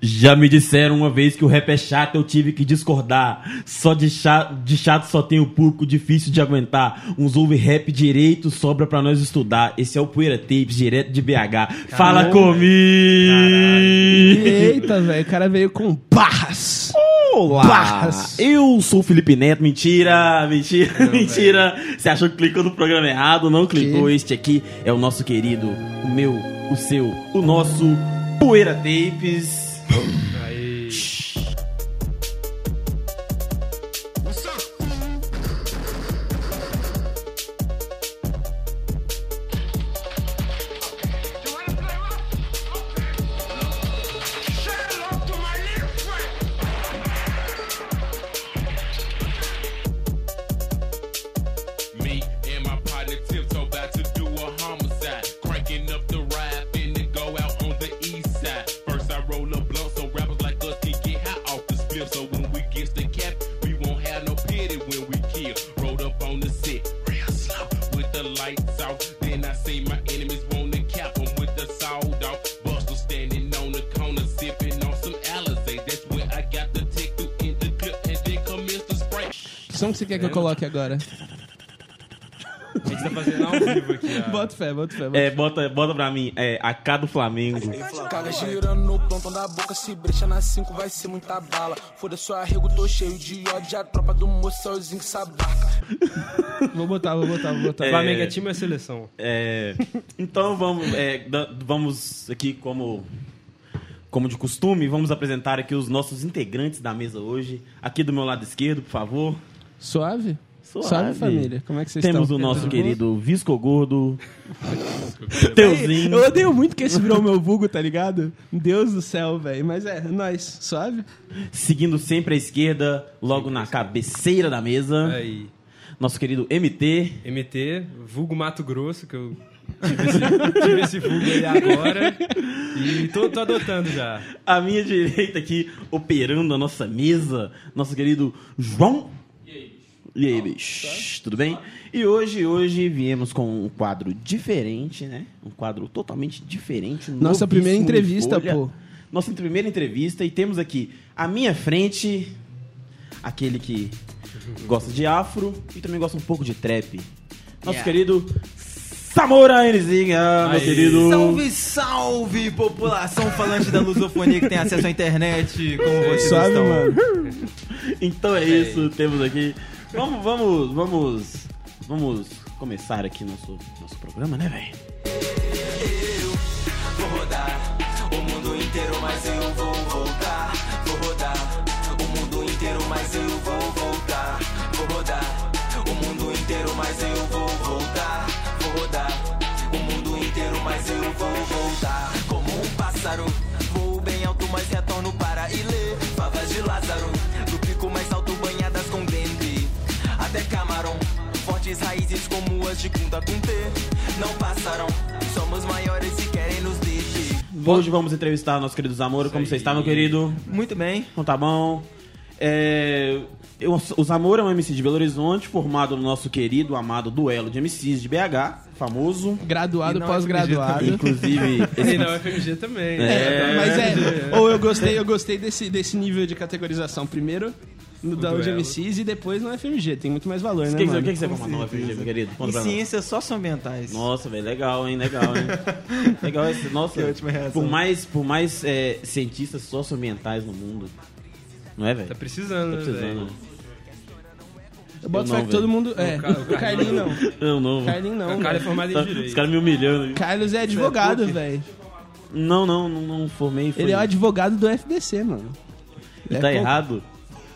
Já me disseram uma vez que o rap é chato, eu tive que discordar. Só de chato, de chato só tem o público difícil de aguentar. Uns ouve rap direito, sobra pra nós estudar. Esse é o Poeira Tapes, direto de BH. Fala comigo! Eita, velho, o cara veio com barras. Olá! Barras. Eu sou o Felipe Neto. Mentira, mentira, mentira. Você achou que clicou no programa errado? Não clicou. Que? Este aqui é o nosso querido, o meu, o seu, o nosso Poeira Tapes. Aí. Quer que eu coloque agora? A gente tá fazendo ao vivo aqui, ó. Bota fé, bota fé. Bota É, bota, bota pra mim, é AK do Flamengo. Caga girando no plantão da boca, se brecha na 5 vai ser muita bala. Foda só arrego, tô cheio de ódio, a tropa do moçãozinho que sabaca. Vou botar, vou botar, vou botar. Flamengo é time ou é seleção? É, então vamos, é, da- vamos aqui como como de costume, vamos apresentar aqui os nossos integrantes da mesa hoje. Aqui do meu lado esquerdo, por favor. Suave? Suave. família. Como é que vocês Temos estão? o nosso bom? querido Visco Gordo. Teuzinho. Eu odeio muito que esse virou meu vulgo, tá ligado? Deus do céu, velho. Mas é, nós, suave? Seguindo sempre à esquerda, logo na cabeceira da mesa. Aí. Nosso querido MT. MT, vulgo Mato Grosso, que eu tive esse, tive esse vulgo aí agora. E tô, tô adotando já. À minha direita aqui, operando a nossa mesa, nosso querido João. E aí, bicho? Tudo bem? E hoje, hoje viemos com um quadro diferente, né? Um quadro totalmente diferente. Nossa primeira entrevista, pô. Nossa primeira entrevista. E temos aqui, à minha frente, aquele que gosta de afro e também gosta um pouco de trap. Nosso querido Samora Nzinga, meu querido. Salve, salve, população falante da lusofonia que tem acesso à internet. Como vocês Suave, estão? mano. Então é isso, temos aqui. Vamos, vamos, vamos, vamos começar aqui nosso nosso programa, né, velho? Vou rodar o mundo inteiro, mas eu vou voltar. Vou rodar o mundo inteiro, mas eu vou voltar. Vou rodar o mundo inteiro, mas eu vou voltar. Vou rodar o mundo inteiro, mas eu vou voltar. Como um pássaro, de Kunta Kunte. Não passaram, somos maiores e querem nos deter. Hoje vamos entrevistar nosso querido Zamora. Como você está, meu querido? Muito bem. Então tá bom. É, eu- o Zamora é um MC de Belo Horizonte, formado no nosso querido, amado duelo de MCs de BH, famoso. Graduado, E não pós-graduado. Inclusive, E esse, na UFMG também. É. Mas é, ou eu gostei, eu gostei desse, desse nível de categorização. Primeiro no duelo. MCs e depois no FMG. Tem muito mais valor, o né, que, mano? o que, que você formou no FMG, meu querido? E Conta pra nós. ciências socioambientais. Nossa, velho, legal, hein? Legal, hein? legal esse. Nossa, Que ótima reação. por mais, por mais é, cientistas socioambientais no mundo. Não é, velho? Tá precisando, Tá né, precisando. velho? né? Eu boto fé que todo mundo. É, O Ca- o o Carlinho não. Eu não. Carlinho não. O cara é velho. formado em Tá- Os Direito. caras me humilhando. Carlos é advogado, PUC? velho. Não, não, não, não formei. Foi... Ele é o advogado do FBC, mano. Tá É, errado.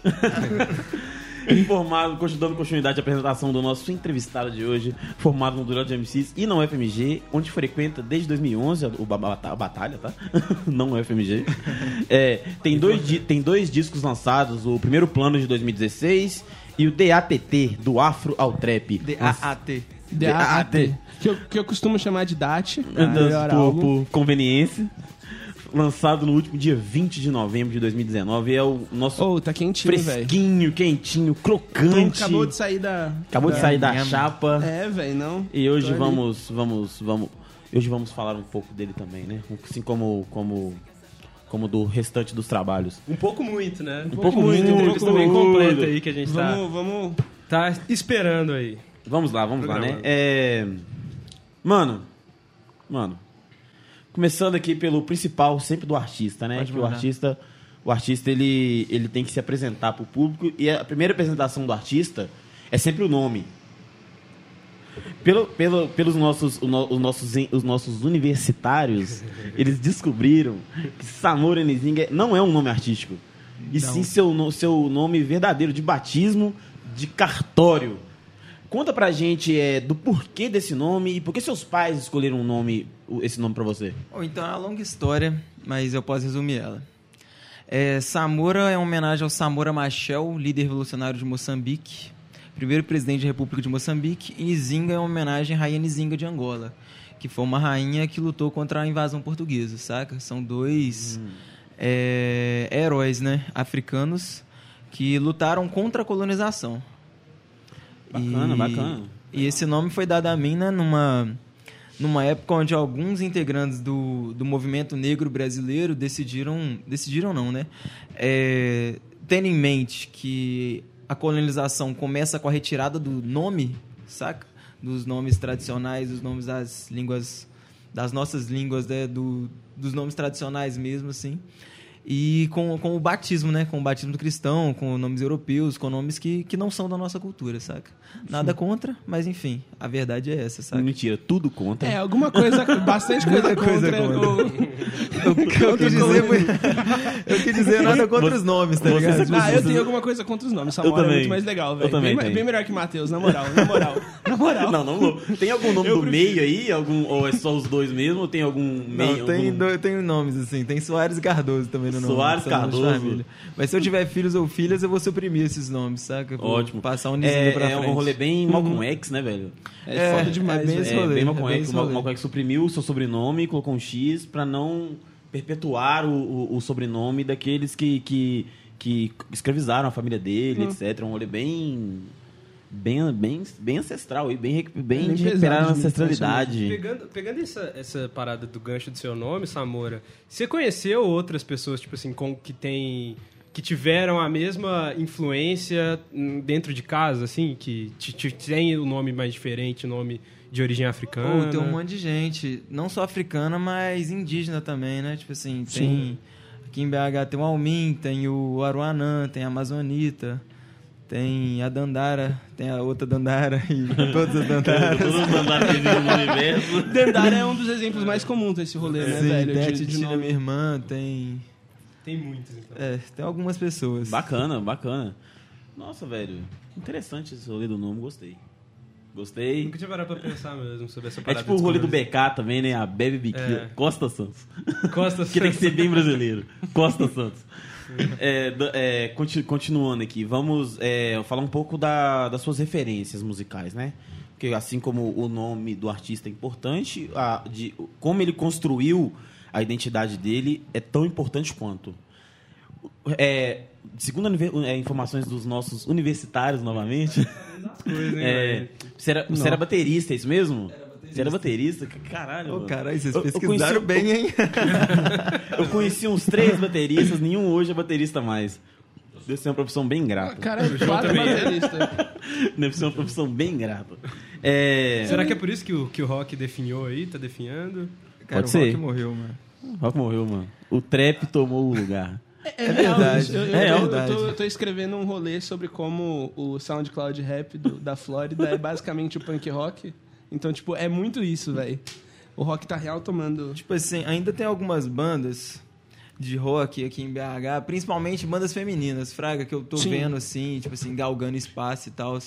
Informado, dando continuidade à apresentação do nosso entrevistado de hoje, formado no Dural de MCs e não FMG, onde frequenta desde 2011 o a batalha, tá? não o FMG. É, tem, dois, tem dois discos lançados, o primeiro plano de 2016 e o DATT, do Afro ao Trap. D-A-A-T. DAT. Que eu, que eu costumo chamar de DAT. Melhor por, álbum. por conveniência. Lançado no último dia 20 de novembro de 2019. É o nosso Ô, tá quentinho, fresquinho, quentinho, Então, crocante. acabou de sair da. Acabou de sair da chapa. É, velho, não. E hoje vamos, vamos, vamos. Hoje vamos falar um pouco dele também, né? Assim como, como, como do restante dos trabalhos. Um pouco muito, né? Um pouco muito. muito, Entrevista um bem pouco completa muito. aí que a gente tá, Vamos, vamos. tá esperando aí. Vamos lá, vamos lá, né? Programa. É... Mano, mano, começando aqui pelo principal, sempre do artista, né? Pode que o artista, o artista ele, ele tem que se apresentar pro público e a primeira apresentação do artista é sempre o nome. Pelo, pelo, pelos nossos, o no- os, nossos, os nossos universitários, eles descobriram que Samora Nzinga não é um nome artístico. E sim seu, seu nome verdadeiro de batismo, de cartório. Conta pra gente é, do porquê desse nome e por que seus pais escolheram um nome, esse nome pra você. Bom, então é uma longa história, mas eu posso resumir ela. É, Samora é uma homenagem ao Samora Machel, líder revolucionário de Moçambique, primeiro presidente da República de Moçambique, e Nzinga é uma homenagem à rainha Nzinga de Angola, que foi uma rainha que lutou contra a invasão portuguesa, saca? São dois é, heróis, né, africanos que lutaram contra a colonização. Bacana, bacana. E esse nome foi dado a mim né, numa, numa época onde alguns integrantes do, do movimento negro brasileiro decidiram. Decidiram não, né? É, tendo em mente que a colonização começa com a retirada do nome, saca? Dos nomes tradicionais, dos nomes das línguas. Das nossas línguas, né? Do, dos nomes tradicionais mesmo, assim. E com, com o batismo, né? Com o batismo cristão, com nomes europeus, com nomes que, que não são da nossa cultura, saca? Nada contra, mas enfim, a verdade é essa, saca? Mentira, tudo conta. É, alguma coisa, bastante coisa Muita coisa contra. contra. o- Eu, eu quis dizer, eu quis dizer nada contra os nomes, tá você- ligado? você- Ah, eu tenho alguma coisa contra os nomes. Samora é também. muito mais legal, velho. Bem, bem melhor que Matheus, na moral, na moral. Na moral. Não, não, vou. Tem algum nome Eu do prefiro- meio aí? Algum, ou é só os dois mesmo? Ou tem algum meio? Não, tem, algum... do- tem nomes assim, tem Soares e Cardoso também no nome. Soares, Cardoso. família. Mas se eu tiver filhos ou filhas, eu vou suprimir esses nomes, saca? Vou Ótimo. Passar um nizinho é, pra é frente. um rolê bem Malcolm X, né, velho? É, É, foda demais, é bem velho. esse É, rolê, bem é Malcolm bem X. esse O Mal- rolê. Malcolm X suprimiu o seu sobrenome, colocou um X pra não perpetuar o, o- o sobrenome daqueles que, que, que escravizaram a família dele, etc. Um rolê bem... Bem, bem, bem ancestral e bem, bem, bem de recuperar a ancestralidade. Pegando, pegando essa, essa parada do gancho do seu nome, Samora, você conheceu outras pessoas, tipo assim, com, que tem. que tiveram a mesma influência hum, dentro de casa, assim, que te, te, tem o nome mais diferente, o nome de origem africana? Pô, tem um monte de gente, não só africana, mas indígena também, né? Tipo assim, tem. Aqui em BH tem o Almin, tem o Aruanã, tem a Amazonita, tem a Dandara, tem a outra Dandara e todas as Dandaras. Todos os mandados que existem no universo. Dandara é um dos exemplos mais comuns desse rolê, né, Sim, velho? tem a de- de Titina, nome. minha irmã, tem. Tem muitos, então. É, tem algumas pessoas. Bacana, bacana. Nossa, velho. Interessante esse rolê do nome, gostei. Gostei. Nunca tinha parado pra pensar mesmo sobre essa É parada. tipo o rolê do BK também, né? A Bebe Biquila. É. Costa Santos. Costa que tem que ser bem brasileiro. Costa Santos. É, é, conti- continuando aqui, vamos é, falar um pouco da- das suas referências musicais, né? Porque assim como o nome do artista é importante, a- de, como ele construiu a identidade dele é tão importante quanto. É, segundo é, informações dos nossos universitários, novamente, é, você, era, você era baterista, é isso mesmo? Você era baterista? Caralho. Ô, mano. caralho, vocês Eu- eu pesquisaram conheci- bem, hein? Eu conheci uns três bateristas, nenhum hoje é baterista mais. Deve ser uma profissão bem grata. Cara, quatro também é. bateristas. Deve ser uma profissão bem grata. É... Será que é por isso que o, que o rock definhou aí? Tá definhando? Cara, Pode o ser. Rock morreu, mano. Rock morreu, mano. O trap tomou o lugar. É, verdade, Eu, eu, é eu- eu verdade. tô, eu tô escrevendo um rolê sobre como o SoundCloud Rap do- da Flórida é basicamente o punk rock. Então, tipo, é muito isso, velho. O rock tá real tomando. Tipo assim, ainda tem algumas bandas de rock aqui em BH, principalmente bandas femininas, fraga, que eu tô Sim. vendo assim, tipo assim, galgando espaço e tal.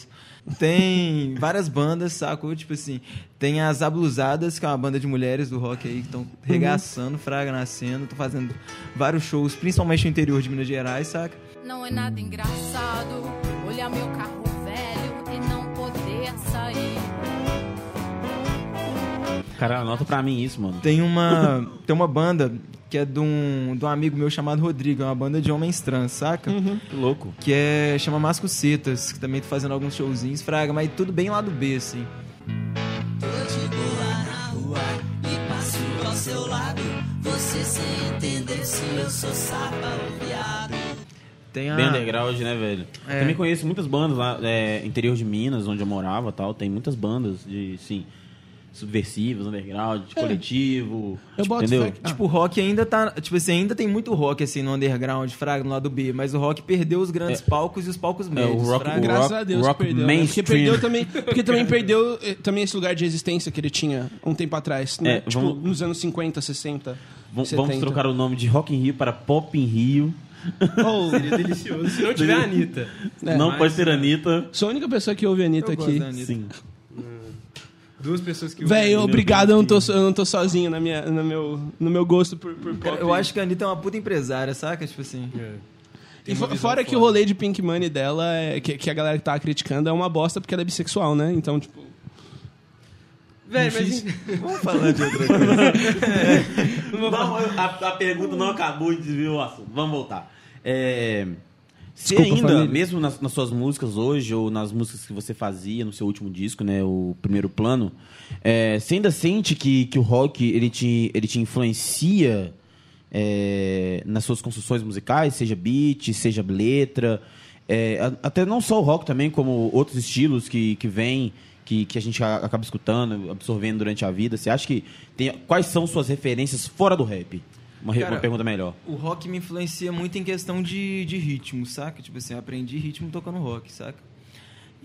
Tem várias bandas, sacou? Tipo assim, tem as Ablusadas, que é uma banda de mulheres do rock aí, que estão regaçando, fraga, nascendo, tô fazendo vários shows, principalmente no interior de Minas Gerais, saca? Não é nada engraçado olhar meu carro velho e não poder sair. Cara, anota pra mim isso, mano. Tem uma, tem uma banda que é de um, de um amigo meu chamado Rodrigo, é uma banda de homens trans, saca? Que louco. Que é, chama Mascocetas, que também tô fazendo alguns showzinhos, fraga, mas tudo bem lá do B, assim. Tô de boa na rua e passo ao seu lado. Você sem entender se eu sou sapa ou viado. Tem a... Bem underground, né, velho? É. Também conheço muitas bandas lá, é, interior de Minas, onde eu morava tal. Tem muitas bandas de, sim, subversivas, underground, de coletivo. Eu tipo, boto entendeu? fé Tipo, o rock ainda tá. Tipo assim, ainda tem muito rock assim no underground, fraga, no lado B, mas o rock perdeu os grandes palcos e os palcos médios. rock- fraga. o Graças rock- a Deus rock que perdeu. né? Porque perdeu também, porque também perdeu eh, também esse lugar de existência que ele tinha um tempo atrás, né? É, tipo, vamos- nos anos 50, 60. Vamos, 70. vamos trocar o nome de Rock in Rio para Pop in Rio. Ou- Seria delicioso se não tiver a Anitta. É, Não mas- pode ter Anitta. Sou a única pessoa que ouve a Anitta Eu gosto aqui. da Anitta. Sim. Duas pessoas que... Véi, obrigado, eu não, tô, eu não tô sozinho na minha, no, meu, no meu gosto por, por pop. eu acho que a Anitta é uma puta empresária, saca? Tipo assim. É. E fora que o rolê de Pink Money dela, é, que, que a galera que tá criticando, é uma bosta porque ela é bissexual, né? Então, tipo... Véi, mas... Vamos falar de outra coisa. Vamos, a, a pergunta não acabou de desviar o assunto. Vamos voltar. É, você Desculpa, ainda, família. mesmo nas, nas suas músicas hoje, ou nas músicas que você fazia no seu último disco, né, o primeiro plano, é, você ainda sente que, que o rock ele te, ele te influencia é, nas suas construções musicais, seja beat, seja letra, é, até não só o rock também, como outros estilos que, que vêm, que, que a gente acaba escutando, absorvendo durante a vida. Você acha que tem, quais são suas referências fora do rap? Uma, Cara, uma pergunta melhor. O rock me influencia muito em questão de, de ritmo, saca? Tipo assim, eu aprendi ritmo tocando rock, saca?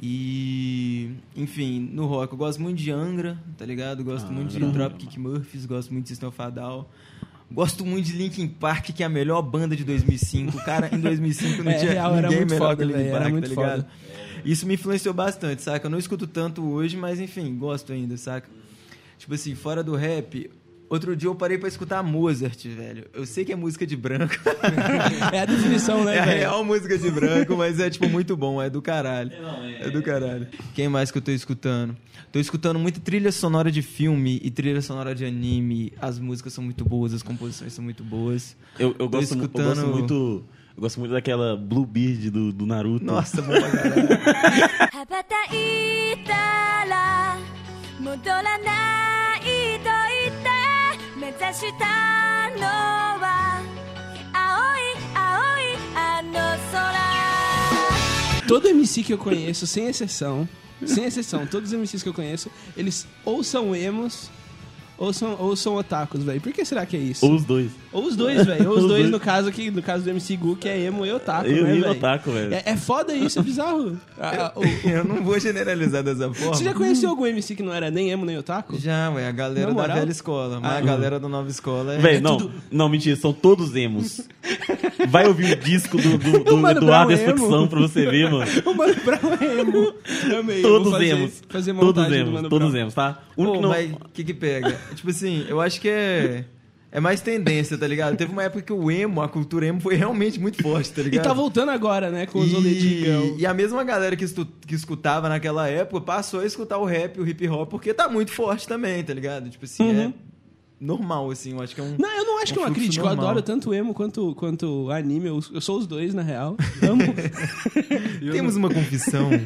E, enfim, no rock eu gosto muito de Angra, tá ligado? Gosto Ah, muito de. Dropkick Murphys, gosto muito de System of. Gosto muito de Linkin Park, que é a melhor banda de 2005. Cara, em 2005 não É, tinha real, era ninguém melhor foda, que Linkin Park, muito tá ligado? foda. Isso me influenciou bastante, saca? Eu não escuto tanto hoje, mas enfim, gosto ainda, saca? Tipo assim, fora do rap, outro dia eu parei pra escutar Mozart, velho. Eu sei que é música de branco. É a definição, né, É a velho? real música de branco, mas é tipo muito bom, é do caralho. É do caralho. Quem mais que eu tô escutando? Tô escutando muito trilha sonora de filme e trilha sonora de anime. As músicas são muito boas, as composições são muito boas. Eu, eu, gosto, mu- eu gosto escutando- muito. Eu gosto muito daquela Blue Beard do, do Naruto. Nossa, bom pra caralho. って目指したのは青い青いあの空 Todo MC que eu conheço, sem exceção, sem exceção, todos os MCs que eu conheço, eles ou são emos ou são, ou são otakus, velho. Por que será que é isso? Ou os dois. Ou os dois, velho. Ou os Os dois, dois. no caso que no caso do MC Gu, que é emo e otaku, Eu né, e velho? Otaku, velho. É, é foda isso, é bizarro. Ah, ah, o- Eu não vou generalizar dessa forma. Você já conheceu algum MC que não era nem emo nem otaku? Já, ué, a galera da moral? velha escola. Mas Ah, a galera da nova escola é. Véi, não, não, mentira, são todos emos. Vai ouvir o disco do, do, do Eduardo Brown é pra você ver, mano. O Mano Brown é emo. Amei. Todos fazer, emos. Fazer Todos emos, Mano todos emos, tá? O único que não- mas o que que pega? Tipo assim, eu acho que é. É mais tendência, tá ligado? Teve uma época que o emo, a cultura emo, foi realmente muito forte, tá E ligado? tá voltando agora, né, com os girl. e, e a mesma galera que, estu- que escutava naquela época passou a escutar o rap e o hip hop porque tá muito forte também, tá ligado? Tipo assim, Uhum. é normal, assim, eu acho que é um. Não, eu não acho um que é uma crítica. Eu normal. adoro tanto emo quanto, quanto anime. Eu, eu sou os dois, na real. Amo. Temos uma confissão.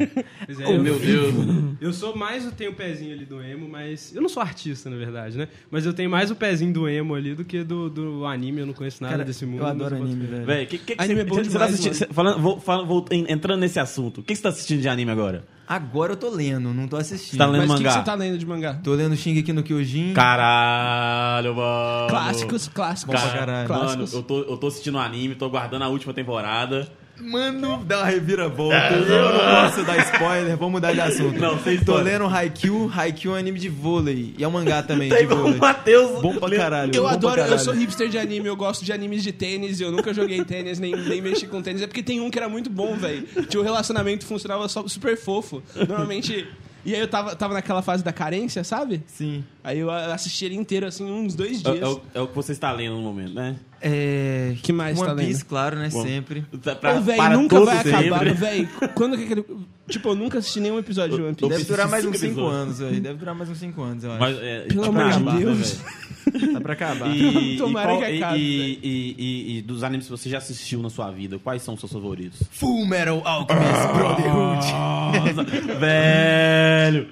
Pois é, Oh, eu- meu Deus. Eu sou mais, eu tenho o pezinho ali do emo, mas. Eu não sou artista, na verdade, né? Mas eu tenho mais o pezinho do emo ali do que do, do anime, eu não conheço nada Cara, desse mundo. eu adoro anime, velho. Véi, que, que, que Anime você, é bom você tá demais, assistindo? mano. você- falando, vou, fala- vou- en- entrando nesse assunto, o que, que você tá assistindo de anime agora? Agora eu tô lendo, não tô assistindo. Você tá lendo Mas o que, que mangá? você tá lendo de mangá? Tô lendo Shingeki no Kyojin. Caralho, mano. Clássicos, clássicos. Bom pra caralho. Mano, Clássicos. eu tô, eu tô assistindo o anime, tô guardando a última temporada. Mano, dá uma reviravolta. Eu não posso dar spoiler, vamos mudar de assunto. Não, sem Tô lendo Haikyuu. Haikyuu é um anime de vôlei. E é um mangá também Tem de vôlei. o Matheus. Bom pra caralho. Eu bom pra adoro, eu caralho. sou hipster de anime, eu gosto de animes de tênis, eu nunca joguei tênis, nem, nem mexi com tênis. É porque tem um que era muito bom, velho. Tinha um relacionamento funcionava só, super fofo. Normalmente. E aí eu tava, tava naquela fase da carência, sabe? Sim. Aí eu assisti ele inteiro, assim, uns dois É, dias. é o, é o que você está lendo no momento, né? É... Que mais One tá lendo? Piece, claro, né? Bom. Sempre. Pra, Ô, velho, para nunca todo vai acabar, sempre. velho. Quando que aquele. Tipo, eu nunca assisti nenhum episódio de One Piece. Deve durar mais uns 5 episódios. anos, velho. Deve durar mais uns 5 anos, eu acho. Mas, é, Pelo tá amor de né, Deus. velho? Tá pra acabar. E, Tomara e, qual- que acabe, e, e, e- e dos animes que você já assistiu na sua vida, quais são os seus favoritos? Full Metal Alchemist Brotherhood. Velho!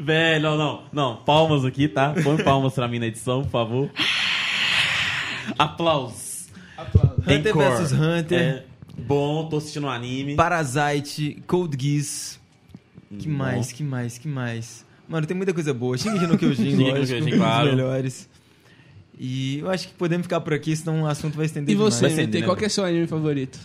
Velho, não, não, não. Palmas aqui, tá? Põe palmas pra mim na edição, por favor. Aplausos. Hunter Encore. vs Hunter. É, bom, tô assistindo um anime. Parasite, Code Geass. Que mais, que mais, que mais? Mano, tem muita coisa boa. Shingeki no Kyojin, Shingeki no lógico, Kyojin, claro. dos melhores. E eu acho que podemos ficar por aqui, senão o assunto vai estender E você, demais. ser, MT, né, qual que é seu anime favorito?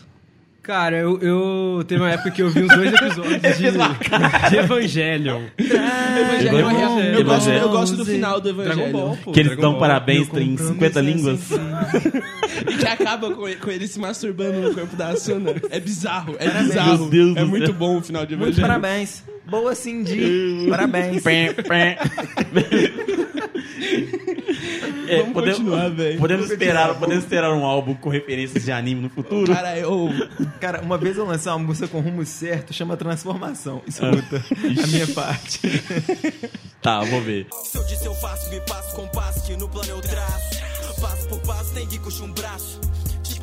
Cara, eu, eu teve uma época que eu vi uns dois episódios de, de Evangelion. Evangelho, Evangelho. eu, eu gosto, eu gosto do final do Dragon Evangelho. Ball, pô. Que eles Dragon dão Ball. parabéns Meu em compromisso 50 é línguas. sem E que acaba com ele, com ele se masturbando no corpo da Asuna. É bizarro, é bizarro. Meu Deus é muito bom o final de Muito Evangelho. parabéns. Boa Cindy. parabéns. É, Vamos podemos, continuar, velho. podemos esperar, podemos esperar um álbum com referências de anime no futuro. Cara, eu... Cara, uma vez eu lancei uma música com rumo certo, chama Transformação. Escuta, a minha parte. Tá, vou ver. Se eu disse eu faço, me passo com passo que no plano eu traço. Passo por passo, tem que custa um braço.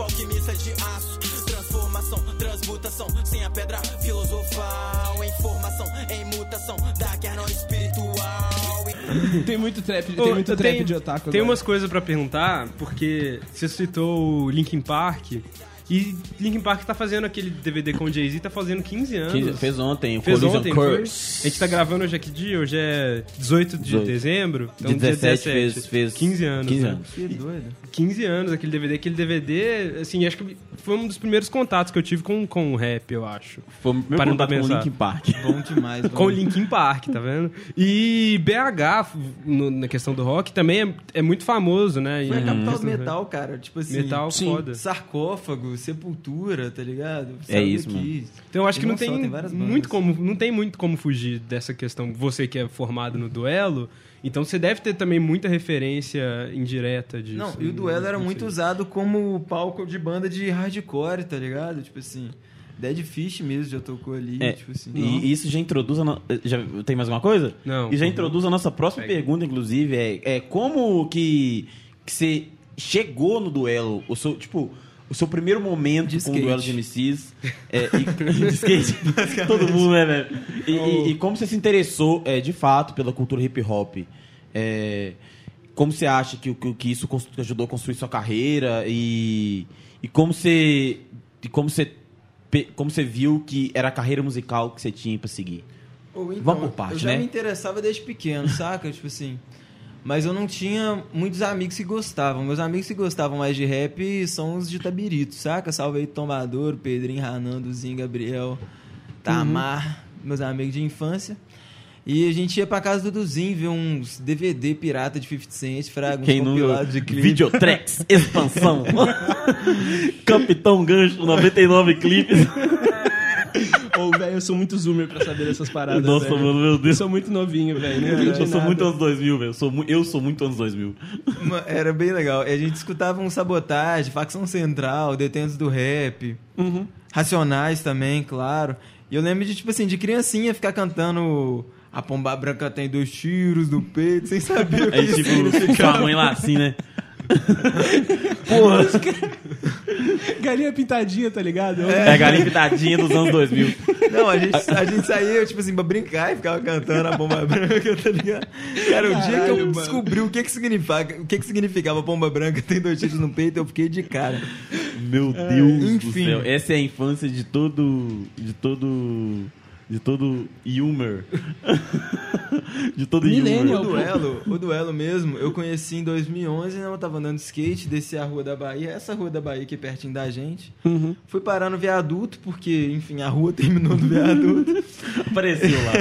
Tipo alquimista de aço. Transformação, transmutação. Sem a pedra filosofal. Informação em mutação. Da espiritual. Tem muito trap, Ô, tem muito trap tenho- de otaku Tem agora. umas coisas pra perguntar, porque você citou o Linkin Park. E Linkin Park tá fazendo aquele DVD com o Jay-Z, tá fazendo 15 anos. Que fez ontem, o Fez Collision ontem, foi? Curse. A gente tá gravando hoje aqui dia, hoje é 18 de 18. dezembro. Então De 17 fez, fez 15 anos. 15 né? anos. Que doido. 15 anos aquele DVD. Aquele DVD, assim, acho que foi um dos primeiros contatos que eu tive com, com o rap, eu acho. Foi o meu Parando contato pra com o. Linkin Park. Bom demais. bom. Com o Linkin Park, tá vendo? E BH, no- na questão do rock, também é, é muito famoso, né? Foi a capital do metal, cara. Tipo assim. Metal Sim. foda. Sarcófago, sepultura, tá ligado? É Saiu isso, daqui. Então eu acho E que não não só, tem, tem várias bandas. muito como, não tem muito como fugir dessa questão. Você que é formado no duelo, então você deve ter também muita referência indireta disso. Não, e o duelo era Não muito usado como palco de banda de hardcore, tá ligado? Tipo assim, Dead Fish mesmo já tocou ali, É, tipo assim. e isso já introduz a no... já Tem mais alguma coisa? Não. E já introduz a nossa próxima Pega. pergunta, inclusive, é, é como que, que você chegou no duelo? O seu, tipo, o seu primeiro momento De com o skate. duelo de MCs. É, e, de skate. Todo mundo, né, velho? E, e- e como você se interessou, é, de fato, pela cultura hip hop? É, como você acha que, que, que isso ajudou a construir sua carreira? E, e como você. E como você como você viu que era a carreira musical que você tinha pra seguir? Ou então, Vamos por parte, eu já né? me interessava desde pequeno, saca? Tipo assim. Mas eu não tinha muitos amigos que gostavam. Meus amigos que gostavam mais de rap são os de Tabirito, saca? Salve aí Tomador, Pedrinho, Ranando, Zinho, Gabriel, Tamar, meus amigos de infância. E a gente ia pra casa do Duzinho ver uns DVD pirata de 50 Cent, fraga, uns Quem não compilados de clipe. Videotrex, expansão. Capitão Gancho, 99 clipes. Eu sou muito zoomer pra saber dessas paradas, Nossa, velho. mano, meu Eu Deus. sou muito novinho, velho. Não entendi Eu sou nada. muito anos 2000, velho. Eu sou mu- Eu sou muito anos 2000. Uma- Era bem legal. E a gente escutava um sabotagem, facção central, detentos do rap, Uhum. racionais também, claro. E eu lembro de, tipo assim, de criancinha ficar cantando A Pomba Branca tem dois tiros no peito, sem saber o que Aí, isso tipo, significava. sua mãe lá assim, né? Galinha pintadinha, tá ligado? É a galinha pitadinha dos anos 2000. Não, a gente, a gente saía, tipo assim, pra brincar e ficava cantando A Pomba Branca, tá ligado? Cara, o dia que Caralho, eu mano. descobri o que que significava, o que que significava Pomba Branca tem dois tiros no peito, eu fiquei de cara. Meu Deus do enfim. céu. Essa é a infância de todo. De todo. De todo Humor. de todo Millennial. O Humor. duelo, o duelo mesmo, eu conheci em 2011, né? Eu tava andando de skate, desci a Rua da Bahia, essa Rua da Bahia aqui pertinho da gente. Uhum. Fui parar no viaduto, porque, enfim, a rua terminou no viaduto. Apareceu lá.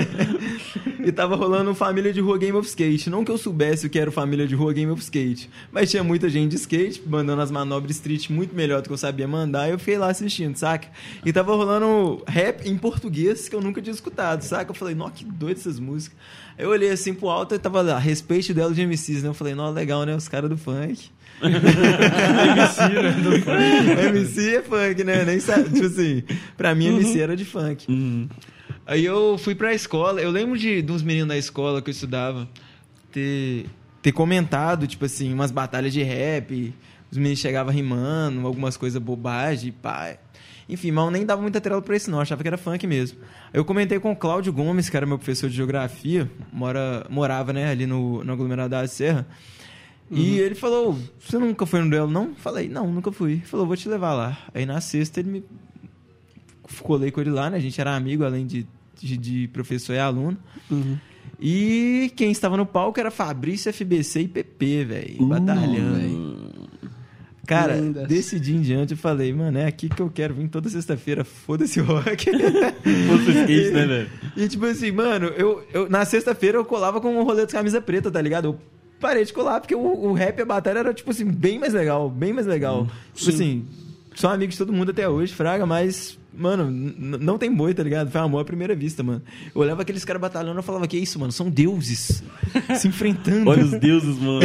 e tava rolando um Família de Rua Game of Skate. Não que eu soubesse o que era o Família de Rua Game of Skate, mas tinha muita gente de skate, mandando as manobras street muito melhor do que eu sabia mandar, e eu fiquei lá assistindo, saca? E tava rolando rap em português que eu nunca tinha escutado, saca? Eu falei, nossa, que doido essas músicas. Aí eu olhei assim pro alto e tava lá, respeite o duelo de MCs, né? Eu falei, nossa, legal, né? Os caras do funk. MC, né? Do funk. MC é funk, né? Nem sabe, tipo assim, pra mim MC era de funk. Uhum. Aí eu fui pra escola, eu lembro de, de uns meninos da escola que eu estudava ter, ter comentado, tipo assim, umas batalhas de rap, os meninos chegavam rimando, algumas coisas bobagem, pá. Enfim, mas eu nem dava muita trela pra isso não, eu achava que era funk mesmo. Eu comentei com o Cláudio Gomes, que era meu professor de geografia, mora, morava, né, ali no, no aglomerado da Serra. E ele falou: Você nunca foi no duelo, não? Falei: Não, nunca fui. Ele falou: Vou te levar lá. Aí na sexta ele me. Colei com ele lá, né? A gente era amigo, além de, de, de professor e aluno. E quem estava no palco era Fabrício, FBC e PP, velho. batalhando. Cara, Lendas. desse dia em diante eu falei, mano, é aqui que eu quero vir toda sexta-feira, foda-se o rock. Fosse skate, né, velho? E tipo assim, mano, eu, eu na sexta-feira eu colava com um rolê de camisa preta, tá ligado? Eu parei de colar porque o, o rap e a batalha era, tipo assim, bem mais legal, bem mais legal. tipo assim, sou amigo de todo mundo até hoje, Fraga, mas, mano, não tem boi, tá ligado? Foi amor à primeira vista, mano. Eu olhava aqueles caras batalhando e falava, que isso, mano? São deuses se enfrentando. Olha os deuses, mano.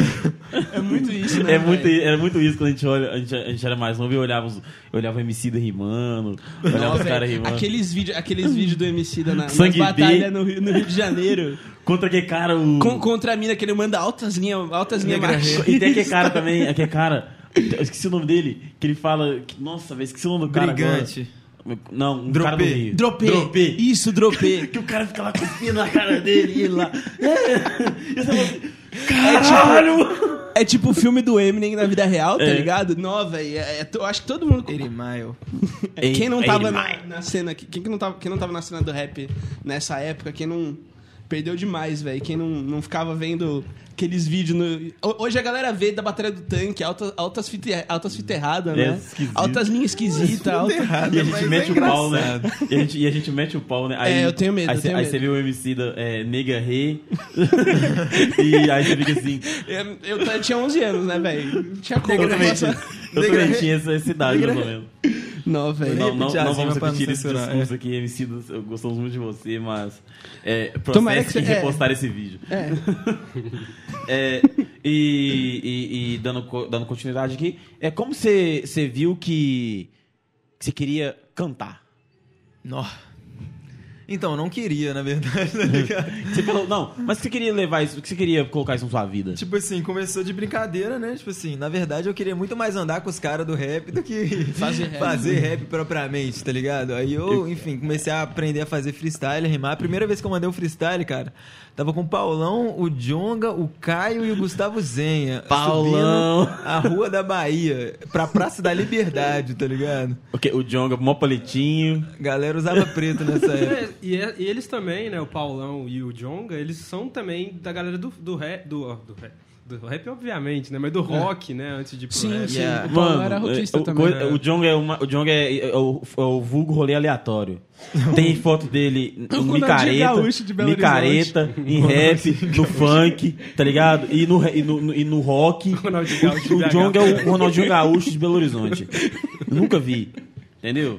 É muito isso, né? É muito, era muito isso quando a gente, olha, a gente, a gente era mais novo e eu olhava, os, olhava o MC da rimando, eu olhava Não, os caras rimando. aqueles vídeos aqueles vídeos do MC da, na, nas Sangue batalhas B. no, Rio- no Rio de Janeiro. Contra aquele cara, o... Com- contra a mina que ele manda altas linhas, altas linhas. E tem aquele cara também, aquele cara, eu esqueci o nome dele, que ele fala, que- nossa, velho, esqueci o nome do cara Brigante. agora. Não, um Dropê. cara do Rio. Dropê. Dropê. Isso, dropê. Que o cara fica lá cuspindo na cara dele e ele lá. É. Assim, É tipo, é tipo o filme do Eminem na vida real, tá É. ligado? Não, velho. É, é- eu acho que todo mundo. Mile. É, quem não tava na, na cena, quem que não tava, quem não tava na cena do rap nessa época, quem não perdeu demais, velho. Quem não, não ficava vendo aqueles vídeos no Ho- Hoje a galera vê da batalha do tanque, altas altas fita, altas fita errada, É, né? esquisito. Altas linhas esquisitas, alta... E a gente mete é o pau, né? E a, gente, e a gente mete o pau, né? Aí, É, eu tenho medo, Aí você aí vê o MC da é, Nega Rê. e aí você fica assim. Eu, eu, eu tinha 11 anos, né, velho? Tinha como. Eu também, eu também tinha essa, essa idade, mais ou menos. Não, velho. Não, não, não vamos repetir esse discurso aqui, MC. do- eu Gostamos muito de você, mas. É, Tomara processo que e você- é. repostar esse vídeo. É. É, e e- e dando, dando continuidade aqui, é como você você viu que, que você queria cantar? Nó. Então, eu não queria, na verdade, tá ligado? Você falou, não, mas você queria levar isso, que você queria colocar isso na sua vida? Tipo assim, começou de brincadeira, né? Tipo assim, na verdade eu queria muito mais andar com os caras do rap do que Fazer rap. fazer rap propriamente, tá ligado? Aí eu, enfim, comecei a aprender a fazer freestyle, a rimar. A primeira vez que eu mandei um freestyle, cara, tava com o Paulão, o Jonga, o Caio e o Gustavo Zenha. Paulão. subindo A Rua da Bahia, pra Praça da Liberdade, tá ligado? Ok, o Jonga, mó paletinho. Galera usava preto nessa época. É, e, é- e eles também, né, o Paulão e o Jonga, eles são também da galera do, do rap, do, ó, do rap, do rap obviamente, né, mas do rock, né, antes de ir pro Sim, rap. sim. Yeah. O Paulo Mano, era rockista é, o, também. coi- o Jong é, uma, o, Jong é, é o, é o vulgo rolê aleatório. Tem foto dele O em Ronaldinho micareta, Gaúcho de micareta, em rap, no funk, tá ligado? E no, e no, e no rock. O, o. Jong é o Ronaldinho Gaúcho de Belo Horizonte. Nunca vi. Entendeu?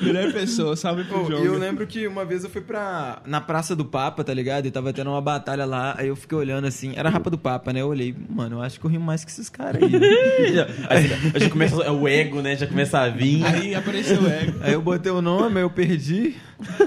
Melhor pessoa, salve pro jogo. e eu lembro que uma vez eu fui pra. na Praça do Papa, tá ligado? E tava tendo uma batalha lá, aí eu fiquei olhando assim. Era a rapa do Papa, né? Eu olhei, mano, eu acho que eu rimo mais que esses caras aí. né? já, aí já- já começa é o ego, né? Já começa a vir. Aí apareceu o ego. aí eu botei o nome, aí eu perdi.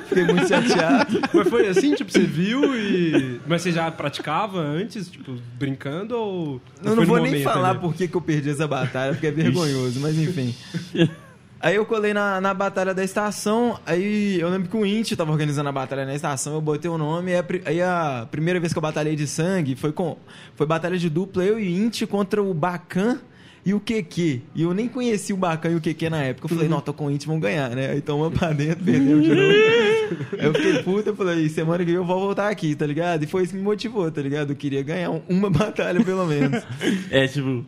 Fiquei muito chateado. Mas foi assim, tipo, você viu e... Mas você já praticava antes, tipo, brincando ou... Eu não no vou nem falar por que, que eu perdi essa batalha, porque é vergonhoso, mas enfim. Aí eu colei na, na batalha da estação, aí eu lembro que o Inti tava organizando a batalha na estação, eu botei o nome, aí a, pri- aí a primeira vez que eu batalhei de sangue foi com foi batalha de dupla, eu e Inti contra o Bacan e o QQ. E eu nem conheci o Bacan e o QQ na época. Eu falei, não, tô com o Inti, vamos ganhar, né? Aí tomamos pra dentro, perdemos de novo. Aí eu fiquei puta, eu falei, semana que vem eu vou voltar aqui, tá ligado? E foi isso que me motivou, tá ligado? Eu queria ganhar um- uma batalha pelo menos. É tipo,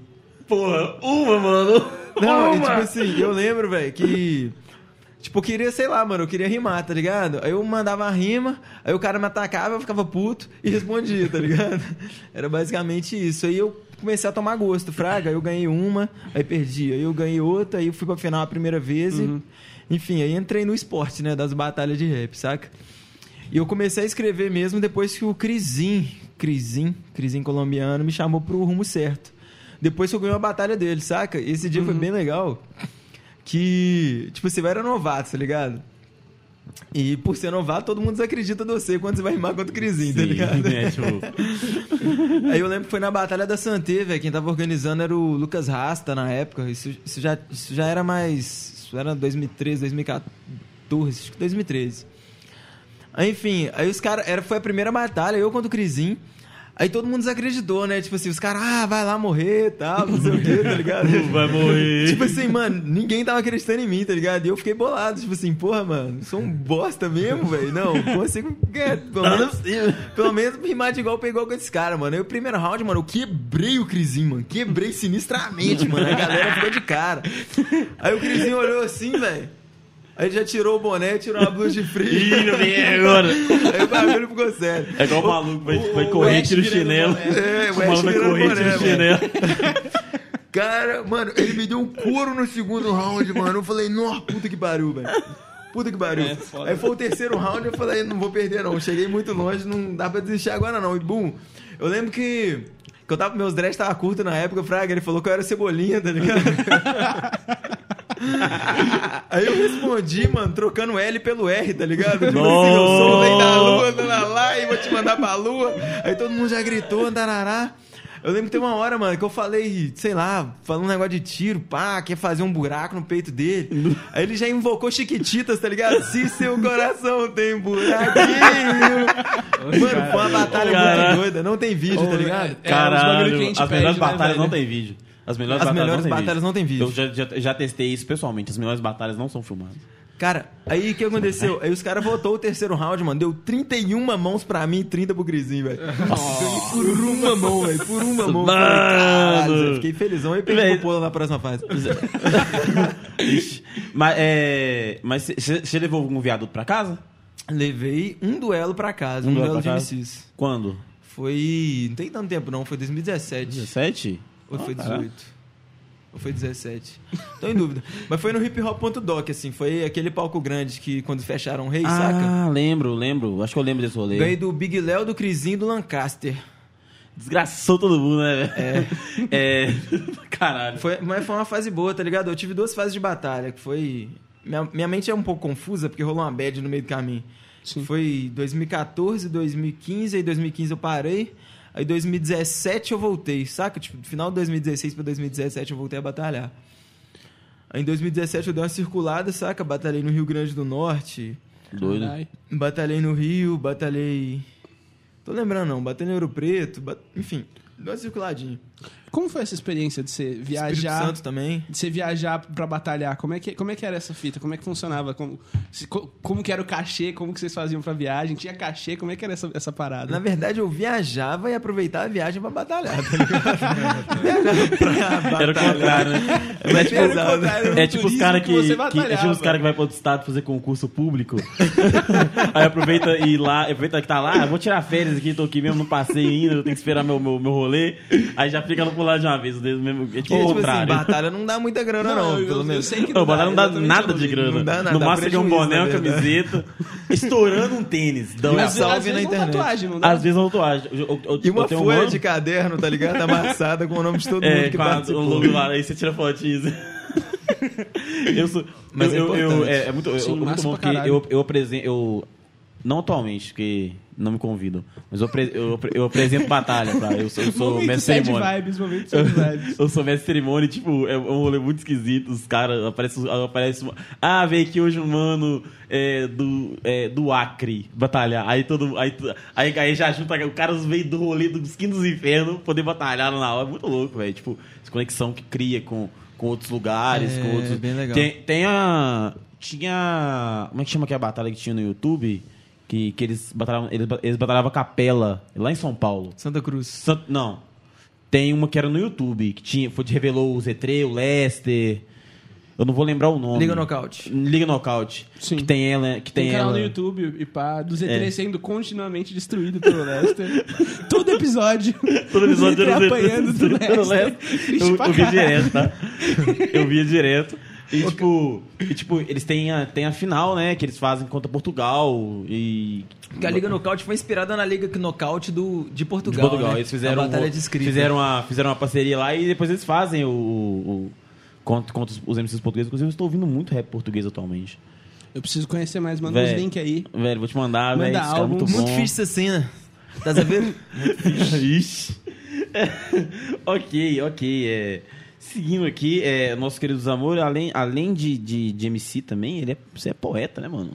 porra, uma, mano. Não, e uma. tipo assim, eu lembro, velho, que. Tipo, eu queria, sei lá, mano, eu queria rimar, tá ligado? Aí eu mandava a rima, aí o cara me atacava, eu ficava puto e respondia, tá ligado? Era basicamente isso. Aí eu comecei a tomar gosto, fraga, aí eu ganhei uma, aí perdi, aí eu ganhei outra, aí eu fui pra final a primeira vez e. Enfim, aí entrei no esporte, né, das batalhas de rap, saca? E eu comecei a escrever mesmo depois que o Crisim, Crisim, Crisim colombiano, me chamou pro rumo certo. Depois que eu ganhei uma batalha dele, saca? Esse dia foi bem legal. Que, tipo, você era novato, tá ligado? E por ser novato, todo mundo desacredita de você quando você vai rimar contra o Crisim, tá ligado? é, tipo, Aí eu lembro que foi na Batalha da Santé, velho. Quem tava organizando era o Lucas Rasta na época. Isso, isso já, isso já era mais. Isso era 2013, 2014, acho que 2013. Aí, enfim, aí os caras. Foi a primeira batalha, eu contra o Crisim. Aí todo mundo desacreditou, né? Tipo assim, os caras, ah, vai lá morrer e tal, não sei o quê, tá ligado? Vai morrer. Tipo assim, mano, ninguém tava acreditando em mim, tá ligado? E eu fiquei bolado, tipo assim, porra, mano, sou um bosta mesmo, velho. Não, consigo ganhar, pelo menos, pelo menos rimar de igual pra igual com esse cara, mano. Aí o primeiro round, mano, eu quebrei o Crisinho, mano. Quebrei sinistramente, mano. A galera ficou de cara. Aí o Crisinho olhou assim, velho. Aí ele já tirou o boné, tirou a blusa de frio. Ih, não vem agora. Aí o bagulho ficou sério. É igual o maluco, vai, vai o correr, Ash tira o chinelo. É, O vai correr, tira o chinelo. Cara, mano, ele me deu um couro no segundo round, mano. Eu falei, nossa, puta que pariu, velho. Puta que pariu. É. Aí foi o terceiro round, eu falei, não vou perder não. Cheguei muito longe, não dá pra desistir agora não. E bum. Eu lembro que, que eu tava, meus dreads tava curto na época, o Fraga, ele falou que eu era cebolinha, tá ligado? Aí eu respondi, mano, trocando L pelo R, tá ligado? Tipo assim, eu sou o rei da lua, andando lá e vou te mandar pra lua. Aí todo mundo já gritou, andarará. Eu lembro que tem uma hora, mano, que eu falei, sei lá, falando um negócio de tiro, pá, quer fazer um buraco no peito dele. Aí ele já invocou Chiquititas, tá ligado? Se seu coração tem buraquinho. Mano, foi uma batalha Caralho. muito doida. Não tem vídeo, tá ligado? É, os bagulho que a Caralho, gente as melhores né, batalhas velho? não tem vídeo. As melhores As batalhas, melhores não, tem batalhas não tem vídeo. Eu já, já, já testei isso pessoalmente. As melhores batalhas não são filmadas. Cara, aí o que aconteceu? Aí os caras votou o terceiro round, mano. Deu 31 mãos pra mim e 30 pro Grisinho, velho. Por uma mão, velho. Por uma mão. Caralho, Mano. Zé, fiquei felizão. Aí Velho. o pulo na próxima fase. Mas, é, mas você levou algum viaduto pra casa? Levei um duelo pra casa, um, Um duelo, duelo de casa? MCs. Quando? Foi. Não tem tanto tempo, não. Foi 2017. 17? Ou foi Ah, caralho. 18? Ou foi 17? Tô em dúvida. Mas foi no hiphop.doc, assim. Foi aquele palco grande que quando fecharam o Rei, saca? Ah, lembro, lembro. Acho que eu lembro desse rolê. Ganhei do Big Léo, do Crisinho do Lancaster. Desgraçou todo mundo, né, velho? É. Caralho. Foi, mas foi uma fase boa, tá ligado? Eu tive duas fases de batalha, que foi... Minha, minha mente é um pouco confusa, porque rolou uma bad no meio do caminho. Foi 2014, 2015, aí 2015 eu parei. Aí 2017 eu voltei, saca? Tipo, do final de 2016 pra 2017 eu voltei a batalhar. Aí em 2017 eu dei uma circulada, saca? Batalhei no Rio Grande do Norte, Doido. Batalhei no Rio, batalhei... Tô lembrando não, batalhei no Ouro Preto, bat- enfim, dei uma circuladinha. Como foi essa experiência de você Espírito viajar? Santo também. De você viajar pra batalhar, como é, que, como é que era essa fita? Como é que funcionava? Como, se- co- como que era o cachê? Como que vocês faziam pra viagem? Tinha cachê? Como é que era essa, essa parada? Na verdade, eu viajava e aproveitava a viagem pra batalhar, tá pra Era o contrário, né? É mais Era o contrário, É tipo os caras que, você que, é tipo os cara que vai pra outro estado fazer concurso público. Aí aproveita e ir lá, aproveita que tá lá, ah, vou tirar férias aqui, tô aqui mesmo, não passei ainda, eu tenho que esperar meu, meu, meu rolê. Aí já fica no pular de uma vez, mesmo, é tipo Que, o tipo assim, contrário. batalha não dá muita grana, não, eu, pelo eu menos. sei que Não, batalha não dá nada eu de grana. Não dá nada, no máximo ganha um prejuízo, boné, na uma camiseta, estourando um tênis. Dá um uma Às, salve na uma internet. tatuagem, não dá? Às vezes uma tatuagem. Eu, eu, eu, E uma eu um folha de caderno, tá ligado? Amassada com o nome de todo mundo É, que logo lá, aí você tira fotinhos. eu sou. Mas é eu, eu, eu- é, é muito, eu- Sim, eu- muito massa bom porque eu, eu apresento. Eu, não atualmente, porque não me convidam. Mas eu, eu, eu apresento batalha, tá? Eu sou, eu sou mestre cerimônia. vibes, vibes. Eu sou mestre cerimônia tipo, é um rolê muito esquisito. Os caras aparecem. Aparece ah, veio aqui hoje um mano é, do, é, do Acre batalhar. Aí todo. Aí, aí, aí já junta. O cara veio do rolê dos quintos dos infernos poder batalhar na hora. É muito louco, velho. Tipo, essa conexão que cria com, com outros lugares, É, com outros. bem legal. Tem, tem a. Tinha. Como é que chama aquela batalha que tinha no YouTube? Que, que eles batalhavam. Eles, eles batalhavam capela lá em São Paulo. Santa Cruz. Sant- Não. Tem uma que era no YouTube, que tinha, foi, revelou o Z3, o Lester. Eu não vou lembrar o nome. Liga Nocaute. Liga Nocaute. Sim. Que tem ela. Que Tem tem, um canal ela. no YouTube e pá, do Z3 É. sendo continuamente destruído pelo Lester. Todo episódio. Todo episódio o Z3 era o Z3 apanhando do Lester. Triste Eu, pra eu via direto, tá? Eu via direto. E tipo, e, tipo, eles têm a, têm a final, né? Que eles fazem contra Portugal e. Porque a Liga Nocaute foi inspirada na Liga Nocaute do, de De Portugal. Portugal. né? Eles fizeram, a batalha um- de escrita. fizeram, uma, fizeram uma parceria lá e depois eles fazem o. o, o contra, contra os- os MCs portugueses. Inclusive, eu estou ouvindo muito rap português atualmente. Eu preciso conhecer mais, manda uns Véi, links aí. Velho, vou te mandar, Manda velho. Cara é álbuns. muito bom. Muito fixe essa cena. Tá sabendo? Ixi. ok, ok. É, seguindo aqui, é, nosso querido Zamor, além, além de, de, de MC também, ele é, você é poeta, né, mano?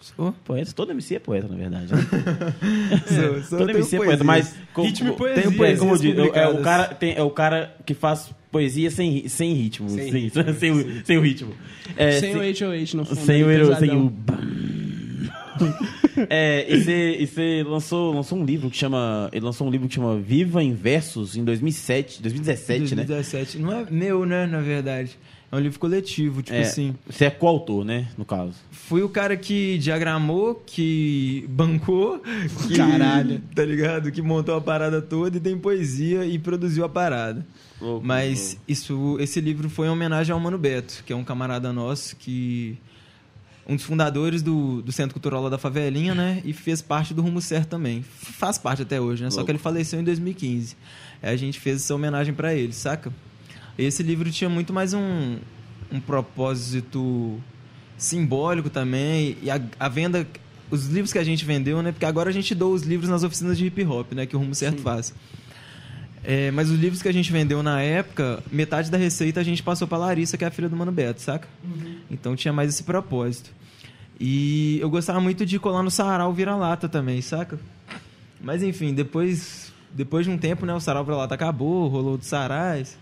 Sou. Poeta, todo MC é poeta, na verdade. né? Sou, sou, todo MC é poeta, mas... como- Ritmo e poesia. Tenho É, poesias como eu digo, é, é o cara, tem, é o cara que faz poesia sem, sem ritmo. Sem, Sem sem, o, sem o ritmo. É, Sem o HOH no fundo. Sem o aí, hero, sem o. é, e você, e você lançou, lançou um livro que chama. Ele lançou um livro que chama Viva em Versos em 2007, 2017, né? 2017. Não é meu, né, na verdade. É um livro coletivo, tipo É, assim. Você é coautor, né? No caso. Fui o cara que diagramou, que bancou, que, Caralho. tá ligado? Que montou a parada toda e tem poesia e produziu a parada. Mas isso, esse livro foi em homenagem ao Mano Beto, que é um camarada nosso que um dos fundadores do, do Centro Cultural da Favelinha, né? E fez parte do Rumo Certo também. Faz parte até hoje, né? Só que ele faleceu em 2015. Aí a gente fez essa homenagem pra ele, saca? Esse livro tinha muito mais um, um propósito simbólico também. E a, a venda. Os livros que a gente vendeu, né? Porque agora a gente doa os livros nas oficinas de hip hop, né? Que o Rumo Certo faz. É, mas os livros que a gente vendeu na época, metade da receita a gente passou pra Larissa, que é a filha do Mano Beto, saca? Então tinha mais esse propósito. E eu gostava muito de colar no sarau vira-lata também, saca? Mas enfim, depois, depois de um tempo, né, o sarau vira-lata acabou, rolou dos sarais.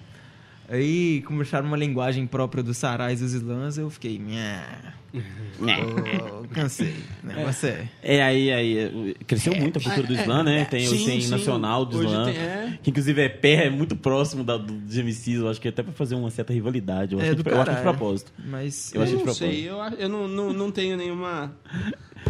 Aí começaram uma linguagem própria dos sarais e dos slams, eu fiquei, nha. Ô, cansei. O negócio é. É, aí, aí. é, Cresceu muito a cultura do slam, né? Tem, o tem nacional do é. Que inclusive é pé, é muito próximo da, do, dos MCs. Eu acho que até pra fazer uma certa rivalidade. Eu, É acho, do que, eu acho de propósito. Mas. Eu achei de não propósito. sei, eu, eu não, não, não tenho nenhuma.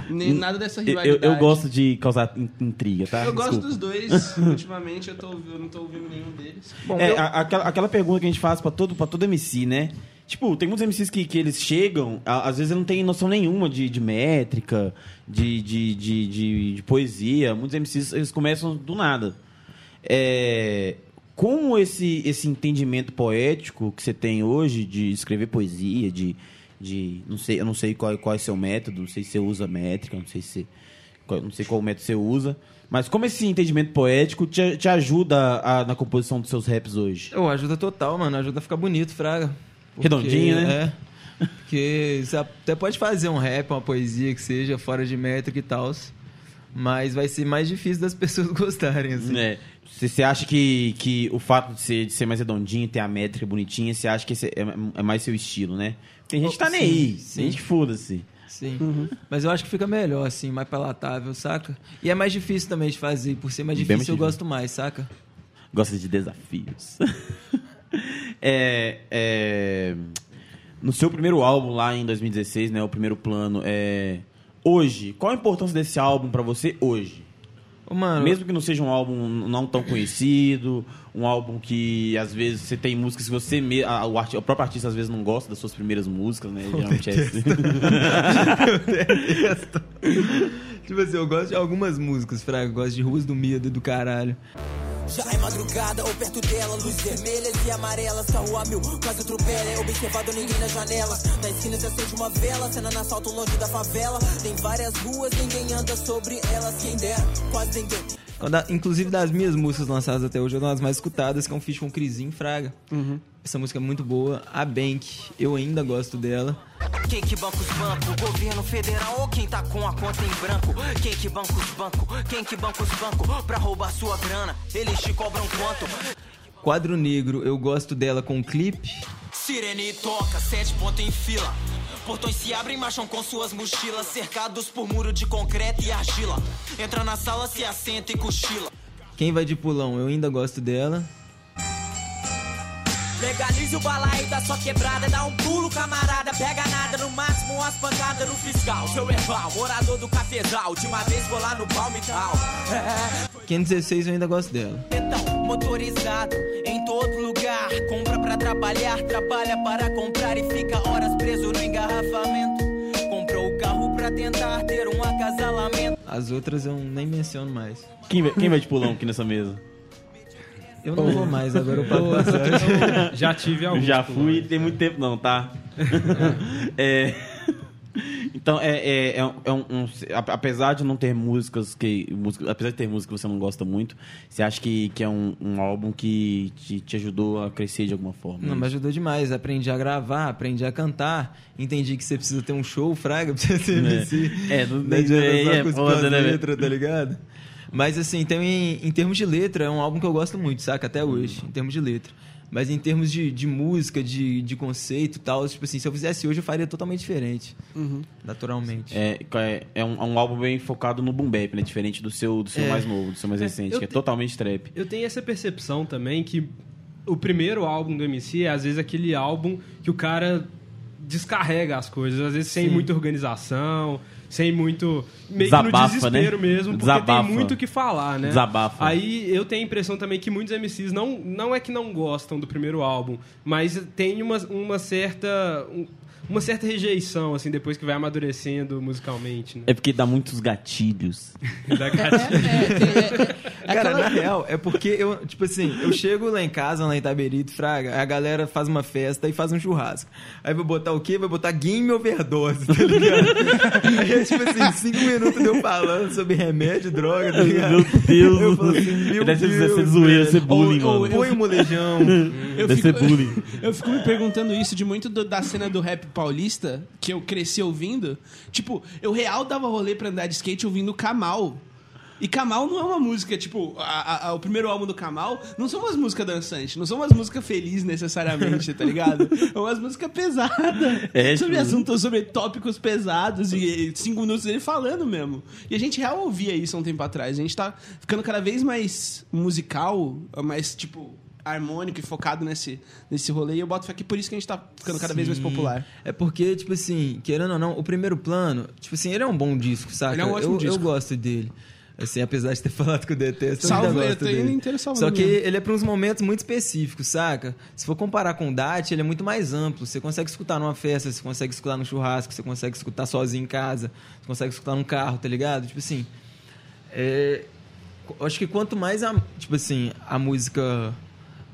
Nem nada dessa Eu, rivalidade. eu, eu gosto de causar in- intriga, tá? Eu gosto Desculpa. dos dois. Ultimamente eu, tô, eu não tô ouvindo nenhum deles. É, a- aquela, aquela pergunta que a gente faz pra todo, pra todo MC, né? Tipo, tem muitos MCs que, que eles chegam, a- às vezes não tem noção nenhuma de, de métrica, de, de, de, de- poesia. Muitos MCs eles começam do nada. É, como esse, esse entendimento poético que você tem hoje de escrever poesia, de. de não sei, eu não sei qual, qual é seu método, não sei se você usa métrica, não sei se. qual- Não sei qual método você usa. Mas como esse entendimento poético te, te ajuda a- na composição dos seus raps hoje? Oh, ajuda total, mano. Ajuda a ficar bonito, fraga. Redondinho, né? É. Porque você até pode fazer um rap, uma poesia que seja fora de métrica e tal. Mas vai ser mais difícil das pessoas gostarem, assim. É. Você, acha que, que o fato de ser, de ser mais redondinho, ter a métrica bonitinha, você acha que esse é, é mais seu estilo, né? Tem gente que tá nem Sim, aí. Tem gente que foda-se. Sim. Mas eu acho que fica melhor, assim, mais palatável, saca? E é mais difícil também de fazer. Por ser mais Bem difícil, mais eu difícil. gosto mais, saca? Gosta de desafios. é, é, no seu primeiro álbum lá em 2016, né? O primeiro plano. É, hoje, qual a importância desse álbum pra você hoje? Mano, Mesmo que não seja um álbum não tão conhecido, um álbum que às vezes você tem músicas que você mesmo. O, o próprio artista às vezes não gosta das suas primeiras músicas, né? Geralmente é assim. tipo assim, eu gosto de algumas músicas, fraga. Eu gosto de Ruas do Medo do Caralho. Já é madrugada ou perto dela, luzes vermelhas e amarelas, carro a mil, quase atropela, é observado ninguém nas janelas. Na esquina se acende uma vela, cena na assalto longe da favela. Tem várias ruas, ninguém anda sobre elas, quem dera, quase ninguém. Inclusive das minhas músicas lançadas até hoje, é uma das mais escutadas, que é um feat com o Crisinho Fraga. Essa música é muito boa. A Bank, eu ainda gosto dela. Quem que banca os bancos? Governo federal ou quem tá com a conta em branco? Quem que banca os bancos? Quem que banca os bancos? Pra roubar sua grana, eles te cobram quanto? Quadro Negro, eu gosto dela com o clipe. Sirene toca, sete pontos em fila. Portões se abrem, marcham com suas mochilas, cercados por muro de concreto e argila. Entra na sala, se assenta e cochila. Quem vai de pulão, eu ainda gosto dela. Legalize o balaio da sua quebrada, dá um pulo, camarada, pega nada, no máximo umas pancadas no fiscal. Seu Eval, morador do cafezal, de uma vez vou lá no palmital. É, 516 eu ainda gosto dela. então, motorizado, em todo lugar, compra pra trabalhar, trabalha para comprar e fica horas preso no engarrafamento. Comprou o carro pra tentar ter um acasalamento. As outras eu nem menciono mais. Quem, quem vai de pulão aqui nessa mesa? Eu não vou mais, agora eu pago passagem. Já tive alguns. já fui, lá. tem muito tempo não, tá? é... Então, é, é, é, um- é um, um- Apesar de não ter músicas que. Música, apesar de ter música que você não gosta muito, você acha que, que é um, um álbum que te, te ajudou a crescer de alguma forma? Não, me ajudou demais. Aprendi a gravar, aprendi a cantar. Entendi que você precisa ter um show, fraga, pra você ser MC. É, não- Não adianta é, só é cuspir foda, as né, letras, tá ligado? Mas assim, tem, em, em termos de letra, é um álbum que eu gosto muito, saca? Até hoje, em termos de letra. Mas em termos de, de música, de, de conceito e tal, tipo assim, se eu fizesse hoje eu faria totalmente diferente. Naturalmente. É, é, é um, é um álbum bem focado no boom bap, né? Diferente do seu, do seu É. mais novo, do seu mais É, recente, que é te- totalmente trap. Eu tenho essa percepção também que o primeiro álbum do MC é às vezes aquele álbum que o cara descarrega as coisas, às vezes sem Sim. muita organização, sem muito. meio Desabafa, que no desespero né? mesmo, porque Desabafa. tem muito o que falar, né? Desabafa. Aí eu tenho a impressão também que muitos MCs não, não é que não gostam do primeiro álbum, mas tem uma, uma certa. um- uma certa rejeição, assim, depois que vai amadurecendo musicalmente, né? É porque dá muitos gatilhos. Da gatilho. Cara, na real, é porque eu, tipo assim, eu chego lá em casa, lá em Itabirito, Fraga, a galera faz uma festa e faz um churrasco. Aí vai botar o quê? Vai botar game overdose, tá ligado? Aí é tipo assim, cinco minutos de eu falando sobre remédio, droga, tá ligado? Meu Deus. Eu falo assim, meu Deve ser- deve ser Deus, zoeira, ser bullying, Ou- ou mano. eu- Põe o molejão. Deve ser fico, bullying. eu fico me perguntando isso de muito do- da cena do rap paulista, que eu cresci ouvindo. Tipo, eu real dava rolê pra andar de skate ouvindo Kamal. E Kamal não é uma música, tipo, a- a- o primeiro álbum do Kamal não são umas músicas dançantes, não são umas músicas felizes necessariamente, tá ligado? É umas músicas pesadas. É, sobre tipo- assuntos, sobre tópicos pesados e cinco minutos dele falando mesmo. E a gente real ouvia isso há um tempo atrás. A gente tá ficando cada vez mais musical, mais, tipo, harmônico e focado nesse, nesse rolê. E eu boto que por isso que a gente tá ficando cada vez mais Sim. popular. É porque, tipo assim, querendo ou não, o primeiro plano, tipo assim, ele é um bom disco, saca? Ele é um ótimo eu, disco. eu gosto dele. Assim, apesar de ter falado que eu detesto, eu Salve, ainda eu gosto tô dele. inteiro Só que mesmo. ele é para uns momentos muito específicos, saca? Se for comparar com o Dat, ele é muito mais amplo. Você consegue escutar numa festa, você consegue escutar no churrasco, você consegue escutar sozinho em casa, você consegue escutar num carro, tá ligado? Tipo assim, é, eu acho que quanto mais a, tipo assim, a música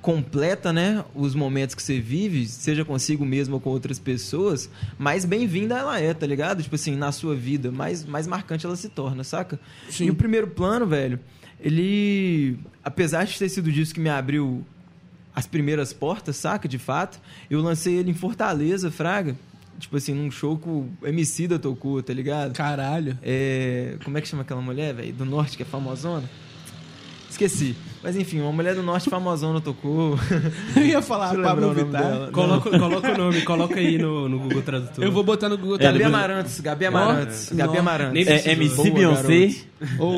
completa, né, os momentos que você vive, seja consigo mesmo ou com outras pessoas, mais bem-vinda ela é, tá ligado? Tipo assim, na sua vida, mais, mais marcante ela se torna, saca? E o primeiro plano, velho, ele, apesar de ter sido o disco que me abriu as primeiras portas, saca? De fato, eu lancei ele em Fortaleza, Fraga, tipo assim, num show que o MC da tocou, tá ligado? Caralho. É, como é que chama aquela mulher, velho? Do norte que é famosona? Esqueci. Mas enfim, uma mulher do norte famosona tocou. Eu ia falar Pablo Vittar. Coloca, coloca o nome, coloca aí no, no Google Tradutor. Eu vou botar no Google Gabi depois- Amarantos, Gabi Amarantos, Gabi Nossa. Amarantos. É. MC Boa, Beyoncé. Ou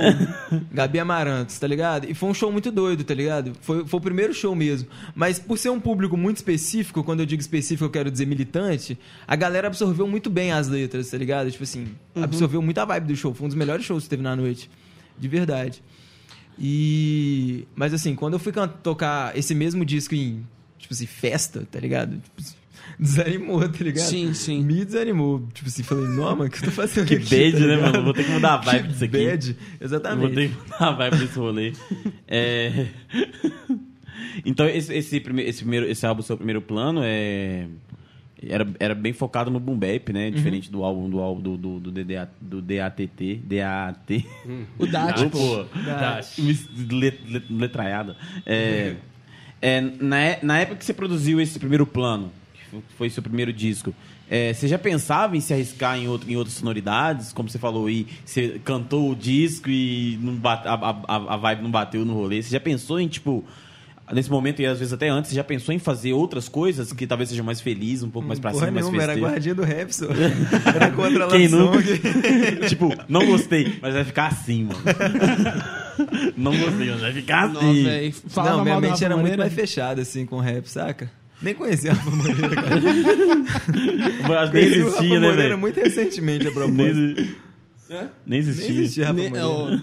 Gabi Amarantos, tá ligado? E foi um show muito doido, tá ligado? Foi, foi o primeiro show mesmo. Mas por ser um público muito específico, quando eu digo específico, eu quero dizer militante, a galera absorveu muito bem as letras, tá ligado? Tipo assim, absorveu muito a vibe do show. Foi um dos melhores shows que teve na noite. De verdade. E. Mas assim, quando eu fui tocar esse mesmo disco em, tipo assim, festa, tá ligado? Tipo, desanimou, tá ligado? Sim, sim. Me desanimou. Tipo assim, falei, não, mano, o que eu tô fazendo Que aqui, bad, tá né, mano? Vou ter que mudar a vibe Que disso aqui. bad, exatamente. Vou ter que mudar a vibe desse rolê. É... Então, esse, esse, prime- esse, primeiro, esse álbum, seu primeiro plano, é... Era, era bem focado no boom bap, né? Diferente do álbum do álbum do, do, do, DDA, do DATT. DAT. o Dat, pô. Let- let- Letraiada. É, é, na, na época que você produziu esse primeiro plano, que fo- foi seu primeiro disco, é, você já pensava em se arriscar em, outro, em outras sonoridades? Como você falou aí, você cantou o disco e não bate- a, a, a vibe não bateu no rolê. Você já pensou em, tipo, nesse momento e às vezes até antes, você já pensou em fazer outras coisas que talvez sejam mais felizes, um pouco mais pra Porra cima, mais nenhuma, era festeiro? guardinha do rap, só. Era contra a Quem nunca? Tipo, não gostei, mas vai ficar assim, mano. não gostei, mas vai ficar Nossa, assim. velho. Falava Não, minha mente Rafa era muito Moreira. mais fechada, assim, com rap, saca? Nem conhecia a Rafa Moreira, cara. Eu acho que nem o Rafa existia, né, Moreira velho? muito recentemente, a Nem, propósito. exi- Hã? nem existia. Nem existia Rafa Ne- Moreira.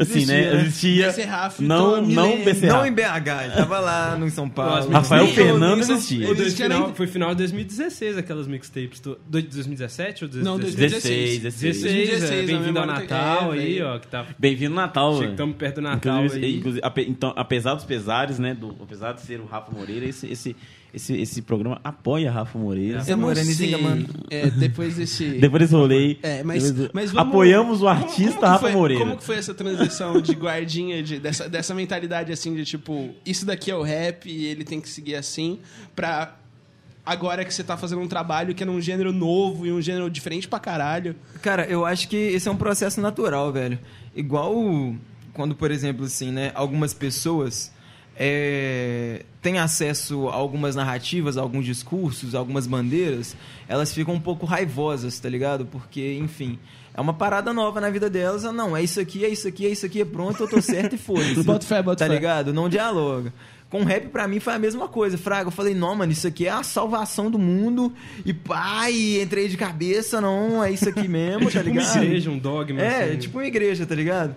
Assim, né? Existia, né? Existia. Becerraf, não, Tommy não. Becerraf. Não em BH, ele tava lá no em São Paulo. Rafael Fernandes nem- existia. Final- foi final de 2016 aquelas mixtapes. Do, do- 2017 ou 2016? Não, 16, 16, 2016, é, a bem-vindo ao Natal é, aí, ó, que tá... Bem-vindo no Natal, velho. Estamos perto do Natal Inclusive, aí. inclusive, ape- então, apesar dos pesares, né? Do, apesar de ser o Rafa Moreira, esse, esse, esse, esse programa apoia Rafa Moreira. Eu Morenizinha, sei. mano. É, depois desse... Depois desse rolê. É, mas, depois- mas vamos- apoiamos o como- artista como que Rafa foi- Moreira. Como que foi essa transição de guardinha, de, dessa, dessa mentalidade assim, de tipo, isso daqui é o rap e ele tem que seguir assim, pra agora que você tá fazendo um trabalho que é num gênero novo e um gênero diferente pra caralho. Cara, eu acho que esse é um processo natural, velho. Igual quando, por exemplo, assim, né, algumas pessoas é, têm acesso a algumas narrativas, a alguns discursos, a algumas bandeiras, elas ficam um pouco raivosas, tá ligado? Porque, enfim, é uma parada nova na vida delas. Ah, não, é isso aqui, é isso aqui, é isso aqui, é pronto, eu tô certo e foda-se. Bota fé, bota Tá fé. ligado? Não dialoga. Com rap, pra mim, foi a mesma coisa. Fraga, eu falei, não, mano, isso aqui é a salvação do mundo. E pai, entrei de cabeça, não, é isso aqui mesmo, tá Tipo uma ligado? igreja, um dogma. É, assim. tipo uma igreja, tá ligado?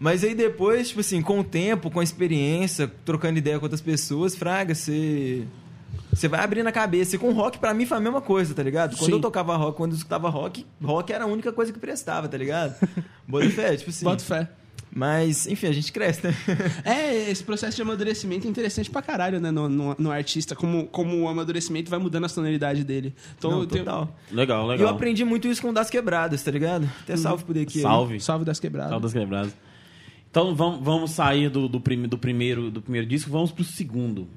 Mas aí depois, tipo assim, com o tempo, com a experiência, trocando ideia com outras pessoas, fraga, você. Você vai abrindo a cabeça. E com rock, pra mim, foi a mesma coisa, tá ligado? Quando Sim. eu tocava rock, quando eu escutava rock, rock era a única coisa que prestava, tá ligado? Bota fé, tipo assim. Bota fé. Mas, enfim, a gente cresce, né? É, esse processo de amadurecimento é interessante pra caralho, né, no, no, no artista, como, como o amadurecimento vai mudando a tonalidade dele. Então, Não, tenho- total. Legal, E eu legal. aprendi muito isso com o Das Quebradas, tá ligado? Até salve por aqui. aí. Salve. Salve das quebradas. Salve das quebradas. Então vamos, vamos sair do, do, prime- do primeiro, do primeiro disco, vamos pro segundo.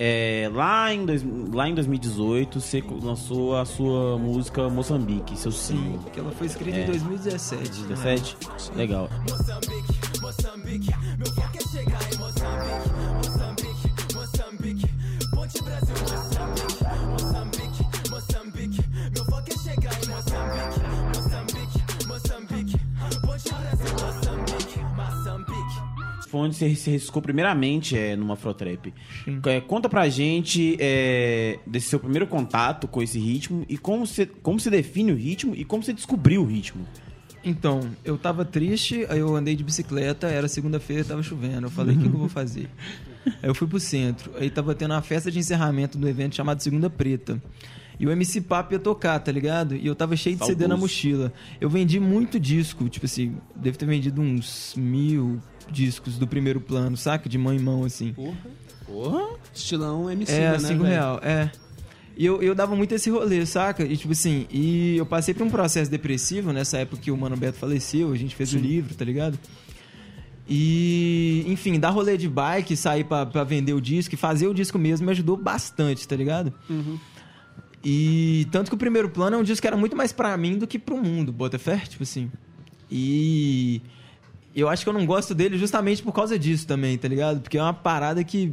É, lá, em dois, lá em 2018, você lançou a sua música Moçambique, seu Sim, single. que ela foi escrita É. em 2017. 17? Legal. Foi onde você se riscou primeiramente é, numa Afrotrap. É, conta pra gente é, desse seu primeiro contato com esse ritmo e como você, como você define o ritmo e como você descobriu o ritmo. Então, eu tava triste, aí eu andei de bicicleta, era segunda-feira, tava chovendo. Eu falei, o que, que eu vou fazer? Aí eu fui pro centro. Aí tava tendo a festa de encerramento do evento chamado Segunda Preta. E o MC Papo ia tocar, tá ligado? E eu tava cheio de CD na mochila. Eu vendi muito disco, tipo assim, devo ter vendido uns mil discos do primeiro plano, saca? De mão em mão, assim. Porra! Estilão MC, É, né, cinco real, é. E eu, eu dava muito esse rolê, saca? E tipo assim, e eu passei por um processo depressivo nessa época que o Mano Beto faleceu, a gente fez o livro, tá ligado? E, enfim, dar rolê de bike, sair pra, pra vender o disco e fazer o disco mesmo me ajudou bastante, tá ligado? E tanto que o primeiro plano é um disco que era muito mais pra mim do que pro mundo, bota fé, tipo assim. E eu acho que eu não gosto dele justamente por causa disso também, tá ligado? Porque é uma parada que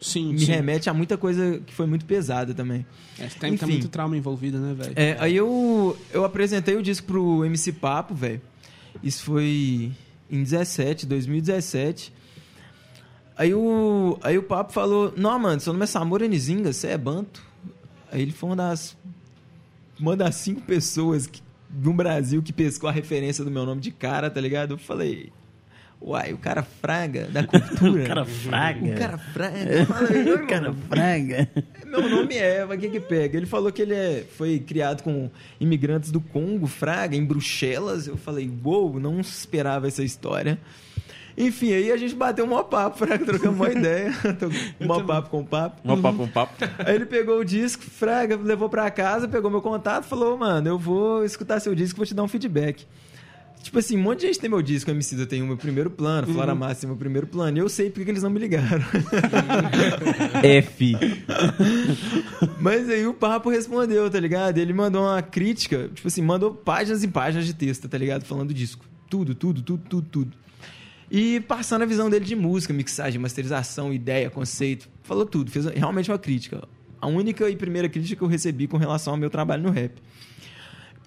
Sim, me sim. remete a muita coisa que foi muito pesada também. É, tem, Enfim. muito trauma envolvido, né, velho? É, aí eu, eu apresentei o disco pro MC Papo, velho. Isso foi em 17, 2017. Aí o, aí o Papo falou: Não, mano, seu nome é Samora Nizinga, você é banto. Ele foi uma das, uma das cinco pessoas que, no Brasil que pescou a referência do meu nome de cara, tá ligado? Eu falei. Uai, o cara fraga da cultura. O cara fraga. O cara fraga. "Ô, O cara fraga. meu nome é Eva, o que que pega? Ele falou que ele é, foi criado com imigrantes do Congo, Fraga, em Bruxelas. Eu falei, uou, não esperava essa história. Enfim, aí a gente bateu um maior papo, Fraga, trocamos uma ideia. um papo com papo. Um papo, um papo. Aí ele pegou o disco, Fraga, levou pra casa, pegou meu contato, falou, mano, eu vou escutar seu disco, vou te dar um feedback. Tipo assim, um monte de gente tem meu disco, MC tem o meu primeiro plano, Flora Massa tem o meu primeiro plano, e eu sei porque que eles não me ligaram. F. Mas aí o Papo respondeu, tá ligado? Ele mandou uma crítica, tipo assim, mandou páginas e páginas de texto, tá ligado? Falando do disco. Tudo, tudo, tudo, tudo, tudo. E passando a visão dele de música, mixagem, masterização, ideia, conceito. Falou tudo, fez realmente uma crítica. A única e primeira crítica que eu recebi com relação ao meu trabalho no rap.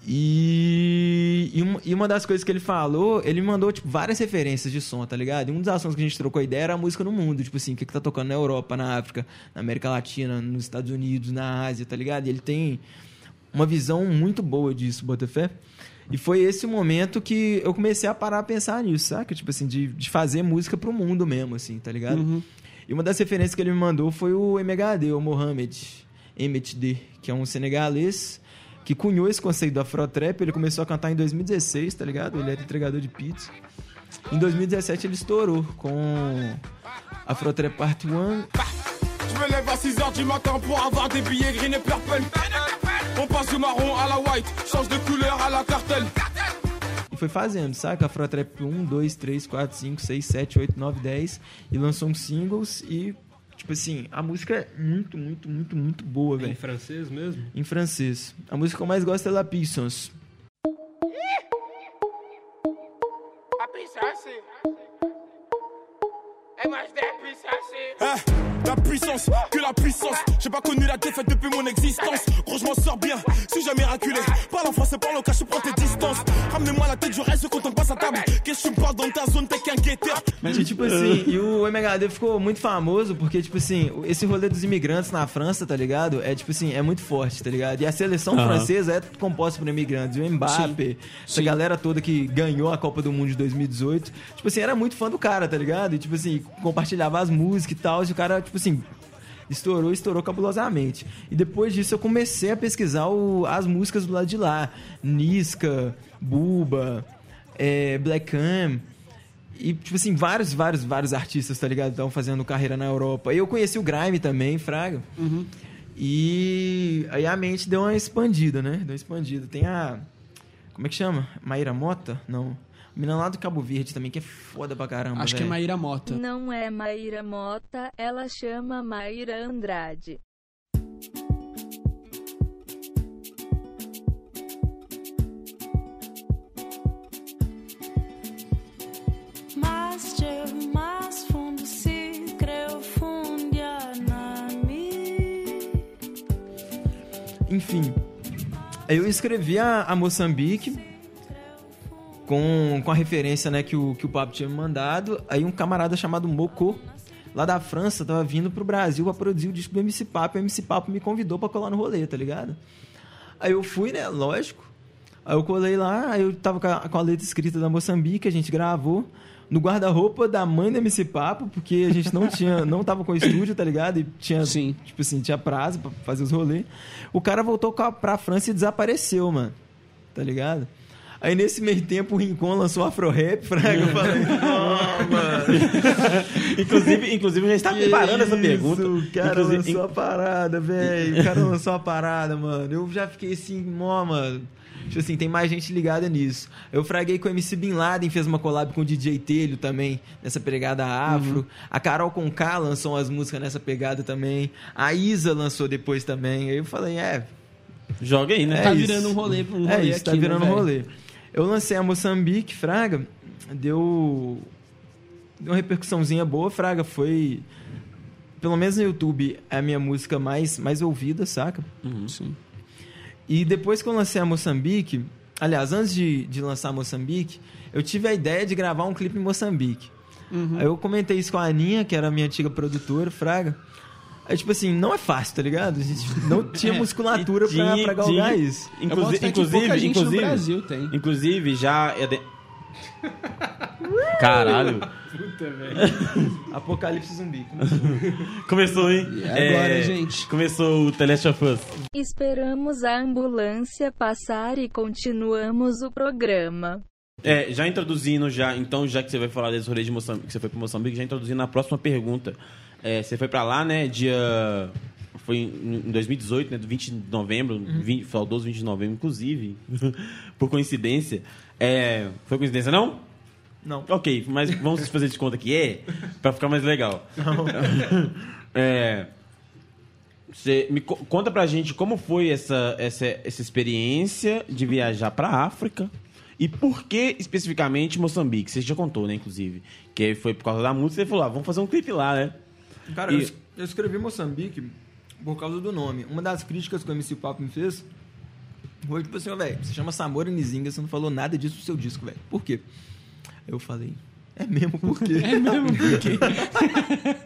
E, e, uma, e uma das coisas que ele falou, ele me mandou, tipo, várias referências de som, tá ligado? E um dos assuntos que a gente trocou ideia era a música no mundo, tipo assim, o que, que tá tocando na Europa, na África, na América Latina, nos Estados Unidos, na Ásia, tá ligado? E ele tem uma visão muito boa disso, Botafé. E foi esse o momento que eu comecei a parar a pensar nisso, saca? Tipo assim, de, de fazer música pro mundo mesmo, assim, tá ligado? E uma das referências que ele me mandou foi o MHD, o Mohamed MHD, que é um senegalês que cunhou esse conceito do Afrotrap. Ele começou a cantar em 2016, tá ligado? Ele era entregador de pizza. Em 2017 ele estourou com Afrotrap Part 1. Je me lève à 6h du matin pour avoir des billets green et purple. On passe du marron à la white, change de couleur à la cartelle. E foi fazendo, saca? Afrotrap 1, 2, 3, 4, 5, 6, 7, 8, 9, 10. E lançou uns singles e, tipo assim, a música é muito, muito, muito, muito boa, Em velho. francês mesmo? Em francês. A música que eu mais gosto é La Puissance. Eh, la puissance, que la puissance. J'ai pas connu la défaite depuis mon existence. Gros, je m'en sors bien, suis jamais raculé. Parle en français, parle au cas, je prends tes distances. Ramenez-moi la tête, je reste quand on passe à table. Qu'est-ce que tu me parles dans ta zone, t'es qu'un guetteur. E, tipo assim, e o MHD ficou muito famoso porque, tipo assim, esse rolê dos imigrantes na França, tá ligado? É, tipo assim, é muito forte, tá ligado? E a seleção Aham. francesa é composta por imigrantes. O Mbappé, essa galera toda que ganhou a Copa do Mundo de 2018, tipo assim, era muito fã do cara, tá ligado? E, tipo assim, compartilhava as músicas e tal, e o cara, tipo assim, estourou, estourou cabulosamente. E depois disso eu comecei a pesquisar o- as músicas do lado de lá. Niska, Buba, é, Black Cam. E, tipo assim, vários, vários, vários artistas, tá ligado? Estavam fazendo carreira na Europa. E eu conheci o Grime também, Fraga. E aí a mente deu uma expandida, né? Deu uma expandida. Tem a. Como é que chama? Maíra Mota? Não. Menina lá do Cabo Verde também, que é foda pra caramba. Acho que é. Maíra Mota. Não é Maíra Mota, ela chama Maíra Andrade. Enfim. Aí eu escrevi a, a Moçambique com, com a referência né, que, o, que o Papo tinha me mandado. Aí um camarada chamado Moko, lá da França, tava vindo pro Brasil pra produzir o disco do MC Papo. E o MC Papo me convidou pra colar no rolê, tá ligado? Aí eu fui, né? Lógico. Aí eu colei lá, aí eu tava com a, com a letra escrita da Moçambique, a gente gravou no guarda-roupa da mãe do MC Papo, porque a gente não tinha, não tava com estúdio, tá ligado? E tinha, Sim. tipo assim, tinha prazo pra fazer os rolês. O cara voltou pra França e desapareceu, mano. Tá ligado? Aí nesse meio tempo o Rincon lançou Afro Rap, fraga. Eu falei, não, mano. inclusive, inclusive, já estava preparando essa pergunta. O cara Inclusive, lançou a parada, velho. O cara lançou a parada, mano. Eu já fiquei assim, mó, mano. Tipo assim, tem mais gente ligada nisso. Eu fraguei com o MC Bin Laden, fez uma collab com o DJ Telho também, nessa pegada afro. A Carol Conká lançou umas músicas nessa pegada também. A Isa lançou depois também. Aí eu falei, é, Joga aí, né? É tá isso. virando um rolê, um é rolê isso, tá aqui, né, virando um velho? rolê. Eu lancei a Moçambique, Fraga, deu. Deu uma repercussãozinha boa, Fraga. Foi. Pelo menos no YouTube, é a minha música mais, mais ouvida, saca? Sim. E depois que eu lancei a Moçambique, aliás, antes de, de lançar a Moçambique, eu tive a ideia de gravar um clipe em Moçambique. Aí eu comentei isso com a Aninha, que era a minha antiga produtora, Fraga. Aí, tipo assim, não é fácil, tá ligado? A gente não tinha É, musculatura pra, Tinha- pra galgar tinha- isso. Boto Inclusive, gente inclusive, no Brasil tem. inclusive, já é de... Caralho. Apocalipse zumbi. Começou, hein? E agora, gente? Começou o The Last of Us. Esperamos a ambulância passar e continuamos o programa. É, já introduzindo já, então, já que você vai falar desse rolê de Moçambique, que você foi para Moçambique, já introduzindo a próxima pergunta. É, você foi pra lá, né, dia... Foi em em 2018, né, do 20 de novembro, 20, saudoso 20 de novembro, inclusive, por coincidência. É, foi coincidência, não? Não. Ok, mas vamos fazer de conta que é, pra ficar mais legal. É, você me co- conta pra gente como foi essa, essa, essa experiência de viajar pra África e por que especificamente Moçambique. Você já contou, né, inclusive. Que foi por causa da música, você falou, ah, vamos fazer um clipe lá, né? Cara, E- eu, es- eu escrevi Moçambique por causa do nome. Uma das críticas que o MC Papo me fez foi tipo assim, ó, velho, você chama Samora Nizinga, você não falou nada disso no seu disco, velho. Por quê? Eu falei, é mesmo por quê? é mesmo por quê?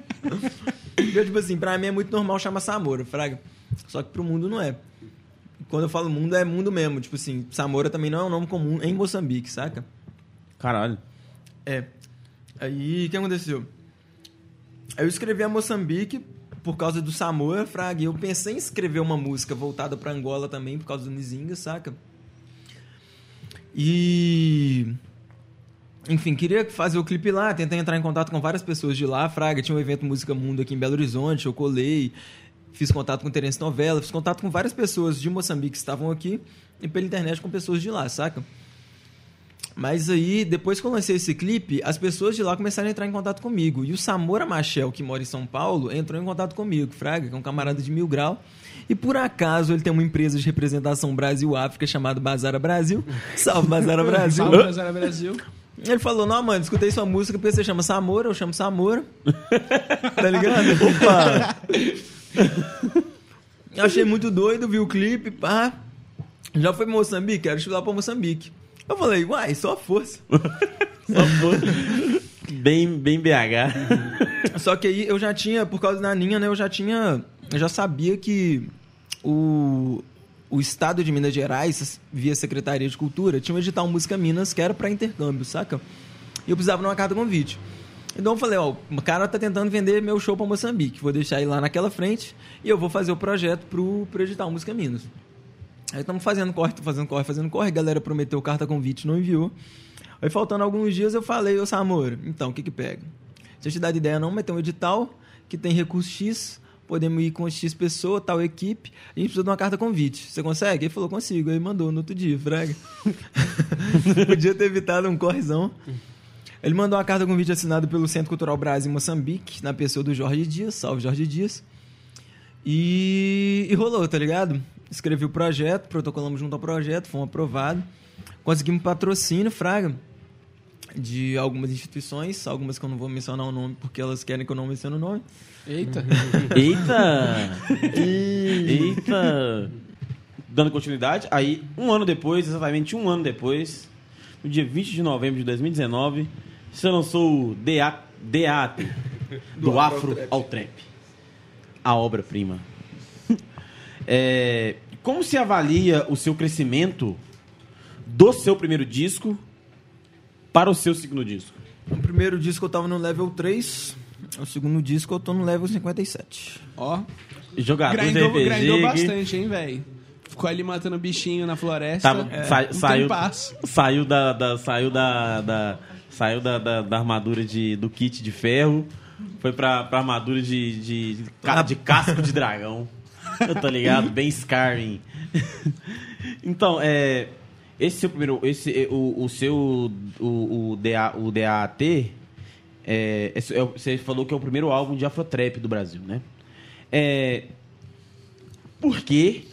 eu, tipo assim, pra mim é muito normal chamar Samora, fraga. Só que pro mundo não é. Quando eu falo mundo, é mundo mesmo. Tipo assim, Samora também não é um nome comum em Moçambique, saca? Caralho. É. Aí, o que aconteceu? Eu escrevi a Moçambique por causa do Samoa, Fraga. E eu pensei em escrever uma música voltada pra Angola também, por causa do Nizinga, saca? E... enfim, queria fazer o clipe lá, tentei entrar em contato com várias pessoas de lá, Fraga, tinha um evento Música Mundo aqui em Belo Horizonte, eu colei, fiz contato com o Terence Novela, fiz contato com várias pessoas de Moçambique que estavam aqui e pela internet com pessoas de lá, saca? Mas aí, depois que eu lancei esse clipe, as pessoas de lá começaram a entrar em contato comigo. E o Samora Machel, que mora em São Paulo, entrou em contato comigo, Fraga, que é um camarada de mil grau. E por acaso ele tem uma empresa de representação Brasil-África chamada Bazara Brasil. Salve Bazara Brasil! Salve, Brasil, Brasil. Ele falou, não, mano, escutei sua música porque você chama Samora, eu chamo Samora. tá ligado? Opa! Eu achei muito doido, vi o clipe, pá. Já foi Moçambique? Quero estudar pra Moçambique. Eu falei, uai, só força. Só foi. Bem, bem BH. Só que aí eu já tinha, por causa da Aninha, né, eu já tinha. Eu já sabia que o, o estado de Minas Gerais, via Secretaria de Cultura, tinha um edital Música Minas que era pra intercâmbio, saca? E eu precisava de uma carta convite. Então eu falei, ó, o cara tá tentando vender meu show pra Moçambique. Vou deixar ele lá naquela frente e eu vou fazer o projeto pro, pro edital Música Minas. Aí estamos fazendo corre, fazendo corre, fazendo corre. A galera prometeu carta convite, não enviou. Aí faltando alguns dias eu falei, ô Samor, então, o que que pega? Deixa eu te dar de ideia não, mas tem um edital que tem recurso X, podemos ir com X pessoa, tal equipe, a gente precisa de uma carta convite. Você consegue? Ele falou, consigo. Aí mandou no outro dia, fraga. Podia ter evitado um correzão. Ele mandou uma carta convite assinada pelo Centro Cultural Brasil em Moçambique, na pessoa do Jorge Dias, salve Jorge Dias. E, e rolou, tá ligado? Escrevi o projeto, protocolamos junto ao projeto, fomos aprovados. Conseguimos patrocínio, Fraga, de algumas instituições, algumas que eu não vou mencionar o nome porque elas querem que eu não mencione o nome. Eita. Eita! Eita! Dando continuidade, aí um ano depois, exatamente um ano depois, no dia 20 de novembro de 2019, você lançou o DA, DAT, do, Afro ao Trap. A obra-prima. É, como se avalia o seu crescimento do seu primeiro disco para o seu segundo disco? O primeiro disco eu tava no level 3, o segundo disco eu tô no level 57. Ó, Jogador de grindou, RPG. grindou bastante, hein, velho? Ficou ali matando bichinho na floresta. tava- É, sa- um saiu, saiu da, da- saiu da, da- saiu da, da- da armadura de, do kit de ferro, foi pra, pra armadura de, de, de, de casco de dragão. tá ligado? Bem Skyrim. então, é. Esse seu primeiro. Esse, é, o, o seu. O, o, DA, o DAT. É, é o- você falou que é o primeiro álbum de Afrotrap do Brasil, né? É, por quê?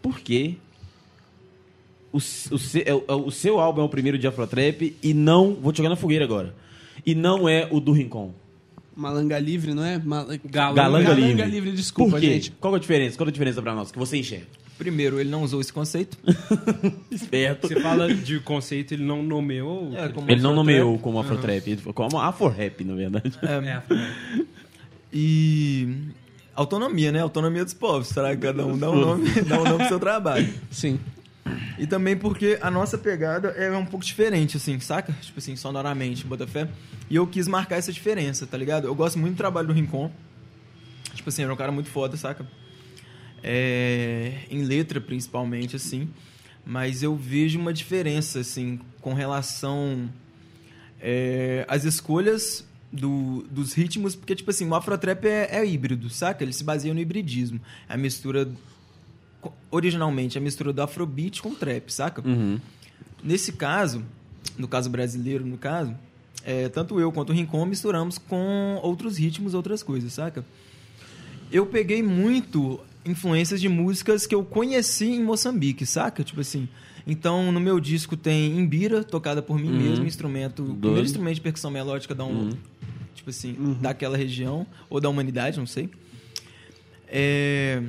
Por quê? O, o, é é o seu álbum é o primeiro de Afrotrap e não. Vou te jogar na fogueira agora. E não é o do Rincon. Malanga livre, não é? Mal... Galanga Galanga, Galanga Livre. Livre, desculpa, Por quê? gente. Qual é a diferença? Qual é a diferença pra nós? Que você enxerga? Primeiro, ele não usou esse conceito. Esperto. Você fala de conceito, ele não nomeou. É, como Ele não Afrotrap. nomeou como Afrotrap, ele falou como Afro-Rap, na verdade. É, E autonomia, né? Autonomia dos povos. Será que cada um dá um nome, dá um nome pro seu trabalho? Sim. E também porque a nossa pegada é um pouco diferente, assim, saca? Tipo assim, sonoramente, Botafé. E eu quis marcar essa diferença, tá ligado? Eu gosto muito do trabalho do Rincon. Tipo assim, é um cara muito foda, saca? É, em letra, principalmente, assim. Mas eu vejo uma diferença, assim, com relação é, às escolhas do- dos ritmos, porque, tipo assim, o Afrotrap é, é híbrido, saca? Ele se baseia no hibridismo. É a mistura originalmente a mistura do afrobeat com trap, saca? Uhum. Nesse caso, no caso brasileiro, no caso, é, tanto eu quanto o Rincon misturamos com outros ritmos, outras coisas, saca? Eu peguei muito influências de músicas que eu conheci em Moçambique, saca? Tipo assim, então no meu disco tem Imbira, tocada por mim Uhum. mesmo, instrumento, Doido. primeiro instrumento de percussão melódica da um, tipo assim, daquela região ou da humanidade, não sei. É,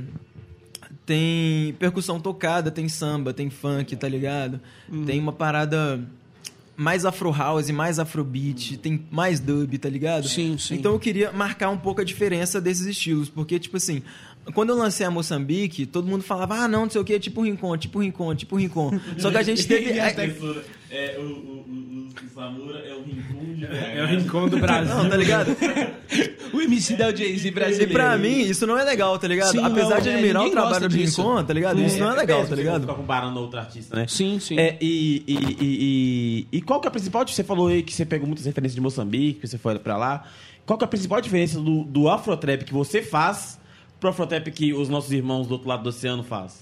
tem percussão tocada, tem samba, tem funk, tá ligado? Tem uma parada mais afro house, mais afrobeat, tem mais dub, tá ligado? Sim, sim. Então eu queria marcar um pouco a diferença desses estilos, porque tipo assim, quando eu lancei a Moçambique, todo mundo falava: "Ah, não, não sei o que, tipo Rincon, tipo Rincon, tipo Rincon". Só que a gente teve É, o, o, o, o Samura é o Rincon de É o rincão do Brasil. Não, tá ligado? O O MC da Jay-Z E brasileiro. pra mim, isso não é legal, tá ligado? Sim, Apesar não, de é, admirar o ninguém trabalho do. Rincon, tá ligado? Isso não é legal, tá ligado? Ficar comparando outro artista, né? Sim, sim. É, e, e, e, e, e qual que é a principal? Você falou aí que você pegou muitas referências de Moçambique, que você foi pra lá. Qual que é a principal diferença do, do Afrotrap que você faz pro Afrotrap que os nossos irmãos do outro lado do oceano faz?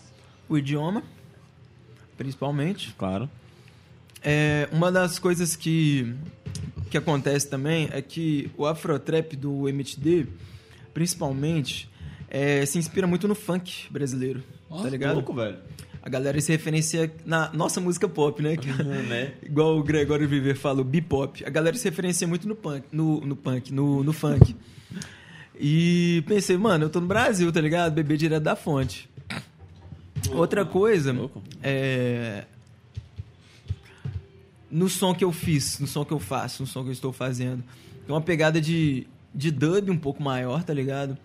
O idioma, principalmente. Claro. É, uma das coisas que, que acontece também é que o Afrotrap do MTD, principalmente, é, se inspira muito no funk brasileiro, tá ligado? Louco, velho. A galera se referencia na nossa música pop, né? Que- né? Igual o Gregório Viver falou, bipop. A galera se referencia muito no punk, no, no punk, no, no funk. E pensei, mano, eu tô no Brasil, tá ligado? Beber direto da fonte. Outra coisa, Louco. é... No som que eu fiz, no som que eu faço, no som que eu estou fazendo. Tem uma pegada de, de dub um pouco maior, tá ligado?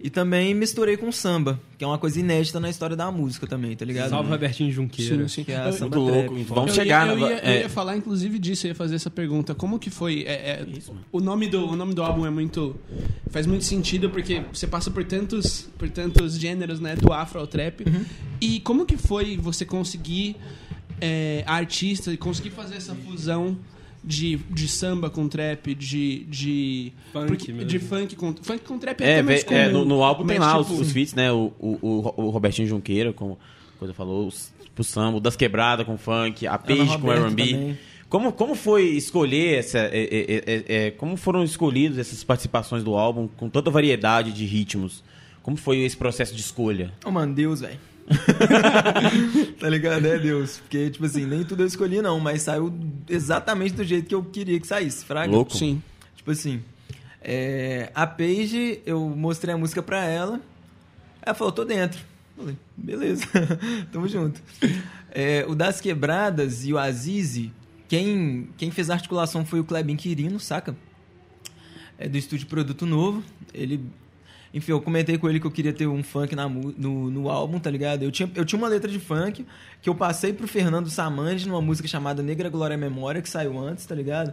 E também misturei com samba, que é uma coisa inédita na história da música também, tá ligado? Salve Robertinho Junqueira. Sim, sim. Que é a Eu- samba Muito trap. louco. Vamos eu chegar ia, eu, na- ia, eu é. ia falar, inclusive, disso, eu ia fazer essa pergunta. Como que foi? é, é, o, nome do, o nome do álbum é muito. faz muito sentido, porque você passa por tantos, por tantos gêneros, né? Do afro ao trap. Uhum. E como que foi você conseguir é, artista e conseguir fazer essa fusão? De, de samba com trap, de. de Funk mesmo. De funk com. Funk com trap é, É, até é, comum, no, no álbum tem lá tipo, os, os feats, né? O, o, o- o Robertinho Junqueira, como coisa falou, os, o samba, o das quebradas com funk, a Page com R&B. Como, como foi escolher essa. é, é, é, é, é, como foram escolhidas essas participações do álbum com tanta variedade de ritmos? Como foi esse processo de escolha? Ô, mano, Deus, velho. tá ligado? É Deus. Porque, tipo assim, nem tudo eu escolhi, não, mas saiu exatamente do jeito que eu queria que saísse, fraga. Louco. Sim. Tipo assim, é, a Paige, eu mostrei a música pra ela. Ela falou, tô dentro. Falei, beleza, tamo junto. É, o Das Quebradas e o Azizi, quem, quem fez a articulação foi o Klebin Quirino, saca? É do estúdio Produto Novo. Ele. Enfim, eu comentei com ele que eu queria ter um funk na, no, no álbum, tá ligado? Eu tinha, eu tinha uma letra de funk que eu passei pro Fernando Samanji numa música chamada Negra Glória e Memória, que saiu antes, tá ligado?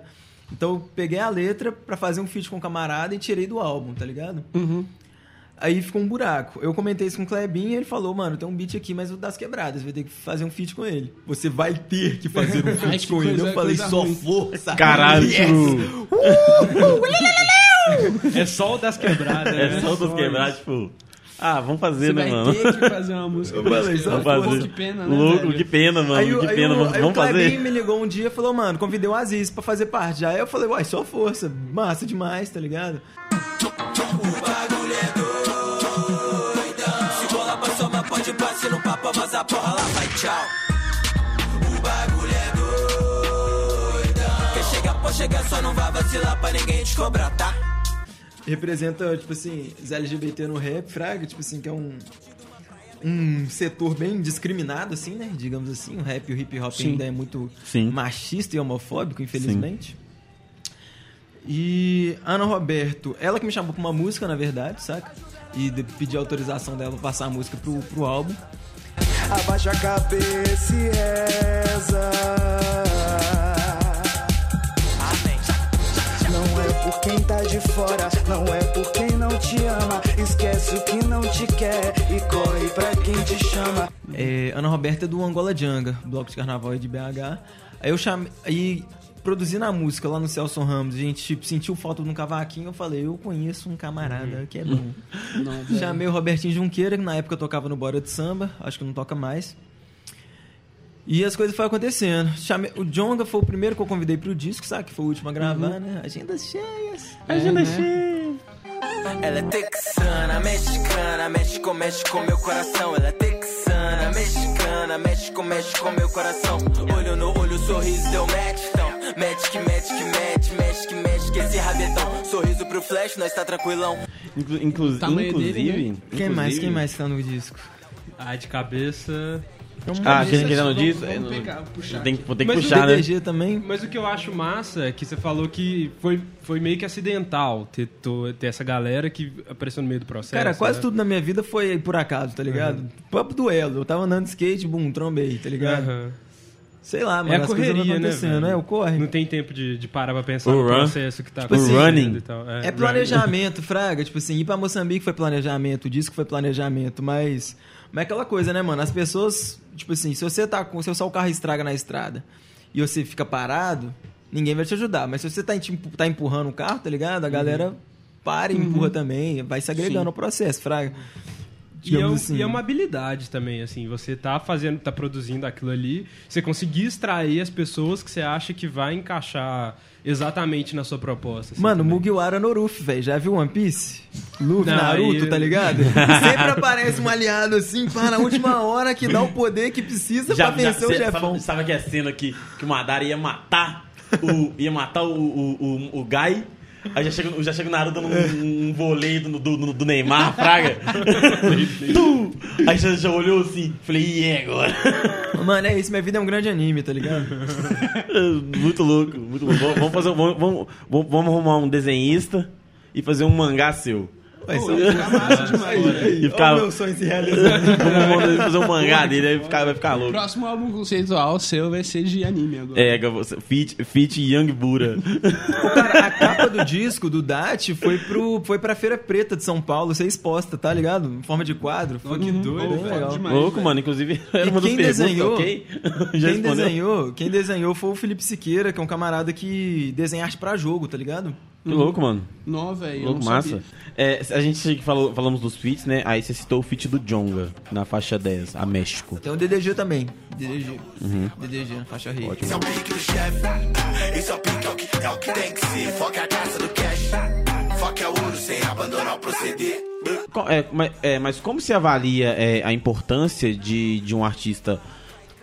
Então eu peguei a letra pra fazer um feat com o camarada e tirei do álbum, tá ligado? Aí ficou um buraco. Eu comentei isso com o Klebin e ele falou, mano, tem um beat aqui, mas o das quebradas, vai ter que fazer um feat com ele. Você vai ter que fazer um feat com ele. coisa- Eu falei, só ruim. força. Caralho, Yes. tipo, É só o das quebradas, é né? só dos quebrados, tipo. Ah, vamos fazer, Você né, vai mano? ter que fazer uma música. Só Vamos Pô, fazer. que pena, né? Louco, velho? que pena, mano. Aí, o- que aí pena, o- mano. aí o Vamos fazer. me ligou um dia e falou, mano, convidei o Aziz pra fazer parte. Aí eu falei, uai, só força, massa demais, tá ligado? Se bola pra soma, pode passe no papo, mas a porra lá vai tchau. O bagulho é doidão. Quer chegar, pode chegar, só não vai vacilar pra ninguém te cobrar, tá? Representa, tipo assim, os LGBT no rap, fraga, tipo assim, que é um... Um setor bem discriminado, assim, né? Digamos assim. O rap e o hip hop Sim. ainda é muito Sim. machista e homofóbico, infelizmente. E Ana Roberto, ela que me chamou pra uma música, na verdade, saca? E pedi autorização dela pra passar a música pro, pro álbum. Abaixa a cabeça e reza. Quem tá de fora, não é por quem não te ama. Esquece o que não te quer e corre pra quem te chama. É, Ana Roberta é do Angola Janga, bloco de carnaval de BH. Aí eu chamei. Aí produzindo a música lá no Celso Ramos, a gente tipo, sentiu falta de um cavaquinho, eu falei, eu conheço um camarada que é bom. Chamei o Robertinho Junqueira, que na época tocava no Bora de Samba, acho que não toca mais. E as coisas foram acontecendo. Chamei, o Jonga foi o primeiro que eu convidei pro disco, sabe? Que foi o último a gravar, né? Agendas cheias. Agenda cheia. Ela é texana, mexicana, mexe com, mexe com meu coração. Ela é texana, mexicana, mexe com, mexe com meu coração. Olho no olho, sorriso deu match, então. Match que match que match, mexe que mexe que esse rabetão. Sorriso pro flash, nós tá tranquilão. Inclu inclu inclusive. dele, né? Quem mais? inclusive- Quem mais tá no disco? Ai, de cabeça. Ah, tá no Vamos- disco? vamos é, não- pegar, puxar tem, vou ter que Mas o puxar, né? Também. Mas o que eu acho massa é que você falou que foi, foi meio que acidental ter, ter essa galera que apareceu no meio do processo. Cara, quase né? tudo na minha vida foi por acaso, tá ligado? Papo duelo. Eu tava andando de skate, bum, trombei, tá ligado? Aham. Sei lá, mano, É a as coisas vão correria, né? acontecendo, velho? é o corre. Não tem tempo de, de parar pra pensar O no run. processo que tá Tipo assim, acontecendo running. e tal. É planejamento, Fraga. Tipo assim, ir pra Moçambique foi planejamento, o disco foi planejamento, mas. Mas é aquela coisa, né, mano? As pessoas. Tipo assim, se você tá com. Se o seu carro estraga na estrada e você fica parado, ninguém vai te ajudar. Mas se você tá, em- tá empurrando o carro, tá ligado? A galera para e empurra também. Vai se agregando Sim. ao processo, Fraga. E é, um- assim. e é uma habilidade também, assim, você tá fazendo, tá produzindo aquilo ali, você conseguir extrair as pessoas que você acha que vai encaixar exatamente na sua proposta. assim, Mano, também. Mugiwara no Ruff, velho. Já viu One Piece? Luffy, Não, Naruto, aí- tá ligado? Sempre aparece um aliado assim, pá, na última hora que dá o poder que precisa pra vencer o cê- chefão. Sabe, sabe que é a cena que, que o Madara ia matar o, ia matar o, o, o, o Gai? Aí já chega, já chega o Naruto dando um, voleio do, do, do Neymar, Fraga. Aí já, já olhou assim, falei, e é agora? Mano, é isso, minha vida é um grande anime, tá ligado? muito louco, muito louco. Vamos, fazer, vamos, vamos, vamos arrumar um desenhista e fazer um mangá seu. Vai ser massa demais. E ficar, Olha o meu sonho se realizando. fazer um mangá dele, aí ficar, vai ficar O louco. próximo álbum conceitual seu vai ser de anime agora. É, Fit, Fit Young Bura. Cara, a capa do disco do Dat foi, pro, foi pra Feira Preta de São Paulo ser exposta, tá ligado? Em forma de quadro. Foi que doido, velho. legal. demais. Louco, mano. Inclusive, era uma quem desenhou- ok? Já Quem respondeu? desenhou, quem desenhou foi o Felipe Siqueira, que é um camarada que desenha arte pra jogo, tá ligado? Que louco, mano. Nó, velho. eu Louco, não massa. sabia. É, a gente falou, falamos dos feats, né? Aí você citou o feat do Jonga, na faixa 10, a México. Tem o DDG também. DDG. Uhum. DDG, na faixa rei. Esse é o pique do chefe. Esse é o pique, é o que, é o que tem que ser. Foca a caça do cash. Foca é ouro sem abandonar o proceder. É, mas, é, mas como se avalia é, a importância de, de um artista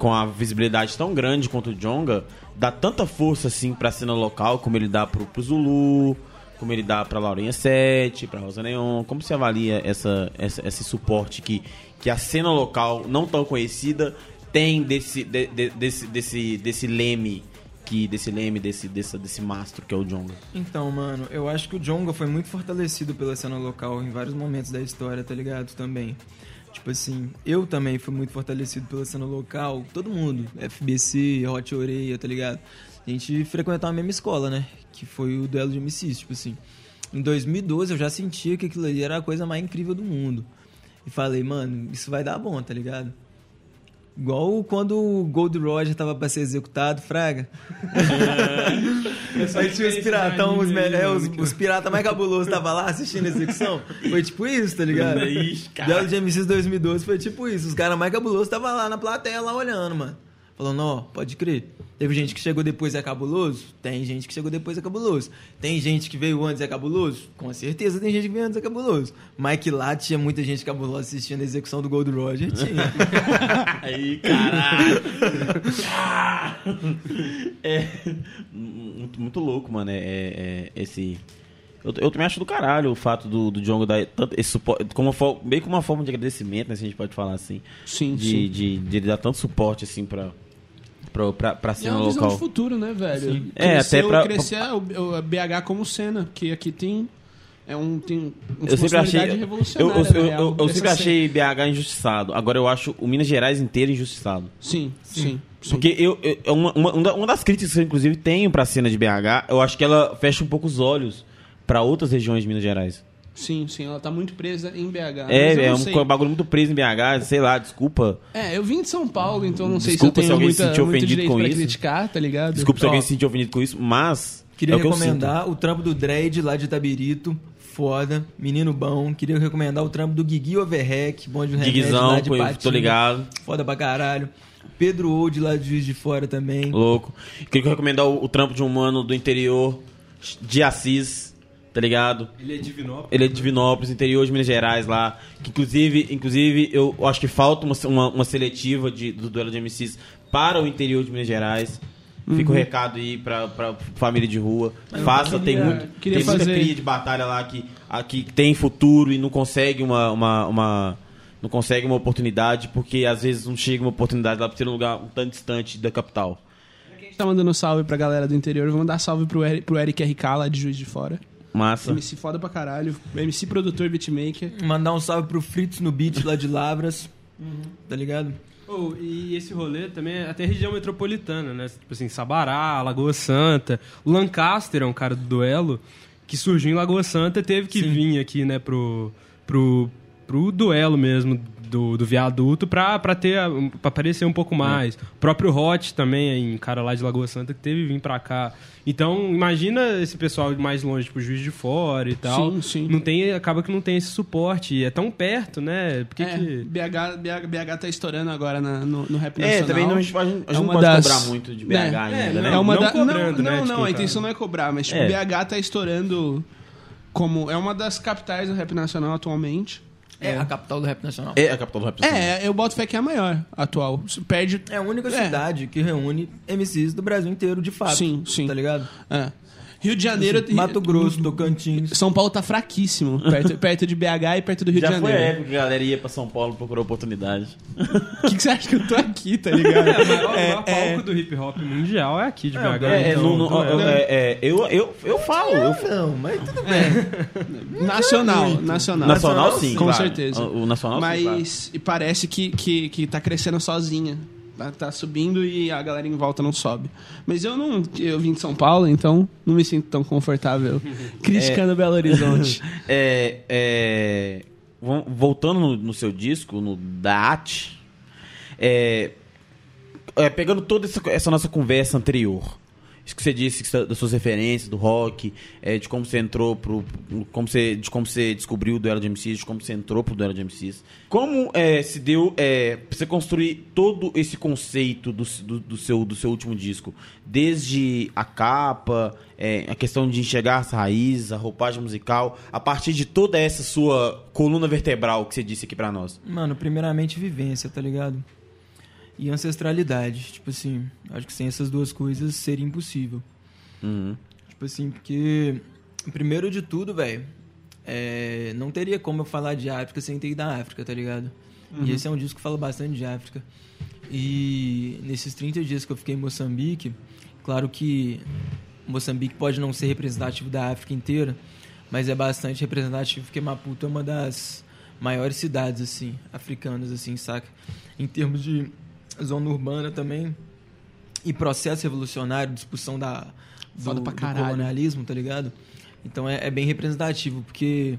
com a visibilidade tão grande quanto o Jonga, dar tanta força assim pra cena local, como ele dá pro, pro Zulu, como ele dá pra Laurinha 7, pra Rosa Neon, como se avalia essa, essa- esse suporte que, que a cena local, não tão conhecida, tem desse, de- de- desse, desse, desse leme, que, desse leme, desse, desse, desse mastro que é o Jonga? Então, mano, eu acho que o Jonga foi muito fortalecido pela cena local em vários momentos da história, tá ligado? Também. Tipo assim, eu também fui muito fortalecido pela cena local, todo mundo, FBC, Hot Oreia, tá ligado? A gente frequentava a mesma escola, né? Que foi o duelo de MCs, tipo assim. Em 2012 eu já sentia que aquilo ali era a coisa mais incrível do mundo. E falei, mano, isso vai dar bom, tá ligado? Igual quando o Gold Roger tava pra ser executado, Fraga. Aí tinha os piratão, os, me- é, os, os piratas mais cabulosos tava lá assistindo a execução. Foi tipo isso, tá ligado? Duelo de MCs 2012 foi tipo isso. Os caras mais cabulosos tava lá na plateia, lá olhando, mano. Falando, ó, pode crer. Teve gente que chegou depois e é cabuloso? Tem gente que chegou depois e é cabuloso. Tem gente que veio antes e é cabuloso? Com certeza tem gente que veio antes e é cabuloso. Que lá tinha muita gente cabulosa assistindo a execução do Gold Roger, tinha. Aí, caralho. é muito, muito louco, mano. É, é- é esse. Eu, eu também acho do caralho o fato do, do Django dar tanto esse suporte, como uma meio como uma forma de agradecimento, né, se a gente pode falar assim. Sim, de, sim. De, de ele dar tanto suporte assim pra, pra, pra, pra é cena uma visão local. de futuro, né, velho? É, Cresceu- até pra- Crescer o, o BH como cena, que aqui tem... É um, tem uma Eu sempre achei. Eu, eu, revolucionária, eu, eu- eu sempre cena. achei BH injustiçado. Agora eu acho o Minas Gerais inteiro injustiçado. Sim, sim. sim. Porque eu, eu- é uma, uma, uma das críticas que eu, inclusive, tenho pra cena de BH, eu acho que ela fecha um pouco os olhos pra outras regiões de Minas Gerais. Sim, sim, ela tá muito presa em BH. É, é um sei. bagulho muito preso em BH, sei lá, desculpa. É, eu vim de São Paulo, então não sei Desculpa se se eu tenho alguém se muita, sentiu muito ofendido com isso. criticar, tá ligado? Desculpa se Ó. alguém se sentiu ofendido com isso, mas. Queria é o que eu recomendar o trampo do Dread lá de Tabirito. Foda, menino bom. Queria recomendar o trampo do Guigui Overhack, bom de remédio Guiguizão, lá de eu tô ligado. Foda pra caralho. Pedro Old lá de Juiz de Fora também. Louco. Queria recomendar o, o trampo de um mano do interior de Assis, tá ligado? Ele é divinópolis. Ele é de Divinópolis, interior de Minas Gerais lá. Que inclusive, inclusive eu acho que falta uma, uma, uma seletiva de, do duelo de MCs para o interior de Minas Gerais. Fica Uhum. o recado aí pra, pra família de rua. Faça, tem, queria- muito, queria tem muita fazer- cria de batalha lá que, a- que tem futuro e não consegue uma, uma, uma- não consegue uma oportunidade porque às vezes não chega uma oportunidade lá por ser um lugar um tanto distante da capital. A gente tá mandando salve pra galera do interior. Vamos dar salve pro Eric, pro Eric RK lá de Juiz de Fora. Massa. MC foda pra caralho. MC produtor, beatmaker. Mandar um salve pro Fritz no beat lá de Lavras. Tá ligado? Oh, e esse rolê também é até região metropolitana, né? Tipo assim, Sabará, Lagoa Santa. O Lancaster é um cara do duelo que surgiu em Lagoa Santa e teve que vir aqui, né, pro, pro, pro duelo mesmo do, do viaduto pra, pra, ter, pra aparecer um pouco mais. O próprio Hot também é um cara lá de Lagoa Santa que teve que vir pra cá. Então, imagina esse pessoal mais longe, tipo Juiz de Fora e tal. Sim, sim. Não tem, acaba que não tem esse suporte. E é tão perto, né? Por que É, que... BH, BH, BH tá estourando agora na- no, no rap É, nacional. também não, a gente, a gente É não pode das- cobrar muito de BH É, ainda, é, né? É uma Não da... cobrando, não, né, não, não, a tá- intenção não é cobrar, mas tipo, É. BH tá estourando como... É uma das capitais do rap nacional atualmente. É a capital do rap nacional. É a capital do rap nacional. É, eu boto fé que é a maior atual. Perde... É a única É. cidade que reúne MCs do Brasil inteiro, de fato. Sim, sim. Tá ligado? É. Rio de Janeiro... Mato Grosso, Tocantins. São Paulo tá fraquíssimo, perto, perto de BH e perto do Rio Já de foi a Janeiro. época que a galera ia pra São Paulo procurar oportunidade. O que, que você acha que eu tô aqui, tá ligado? É, o maior, É, o maior é. palco do hip hop mundial é aqui de BH. É, é, então, no- no- então é- é, é, eu, eu, eu falo. Eu, Não, mas tudo bem. Nacional, nacional. nacional, sim. Com claro. certeza. O, o nacional, sim, claro. Mas e parece que, que, que tá crescendo sozinha. Tá, tá subindo e a galera em volta não sobe. Mas eu não. Eu vim de São Paulo, então não me sinto tão confortável criticando Belo Horizonte. É, é, vo- voltando no, no seu disco, no DAT, é, é, pegando toda essa, essa nossa conversa anterior, isso que você disse que das suas referências, do rock, é, de como você entrou pro. Como você, de como você descobriu o duelo de MCs, de como você entrou pro duelo de MCs. Como é, se deu é, pra você construir todo esse conceito do, do, do seu, do seu último disco? Desde a capa, é, a questão de enxergar as raízes, a roupagem musical, a partir de toda essa sua coluna vertebral que você disse aqui pra nós. Mano, primeiramente vivência, tá ligado? E ancestralidade. Tipo assim, acho que sem essas duas coisas seria impossível. Uhum. Tipo assim, porque, primeiro de tudo, velho, é, não teria como eu falar de África sem ter ido da África, tá ligado? E esse é um disco que fala bastante de África. E nesses 30 dias que eu fiquei em Moçambique, claro que Moçambique pode não ser representativo da África inteira, mas é bastante representativo porque Maputo é uma das maiores cidades, assim, africanas, assim, saca? Em termos de zona urbana também, e processo revolucionário, discussão da, do, do colonialismo, tá ligado? Então é, é bem representativo, porque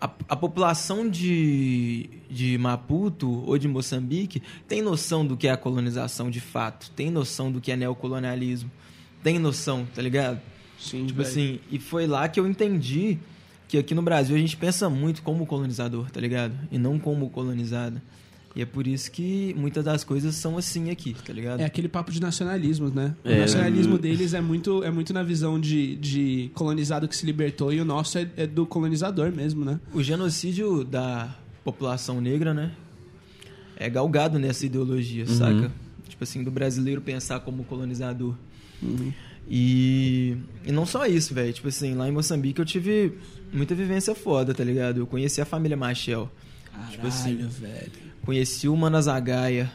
a, a população de, de Maputo ou de Moçambique tem noção do que é a colonização de fato, tem noção do que é neocolonialismo, tem noção, tá ligado? Sim, Tipo velho. assim, e foi lá que eu entendi que aqui no Brasil a gente pensa muito como colonizador, tá ligado? E não como colonizado. E é por isso que muitas das coisas são assim aqui, tá ligado? É aquele papo de nacionalismo, né? O É. nacionalismo deles é muito, é muito na visão de, de colonizado que se libertou e o nosso é, é do colonizador mesmo, né? O genocídio da população negra, né? É galgado nessa ideologia, saca? Tipo assim, do brasileiro pensar como colonizador. E, e não só isso, velho. Tipo assim, lá em Moçambique eu tive muita vivência foda, tá ligado? Eu conheci a família Machel. Tipo assim, velho. Conheci o Mana Zagaia.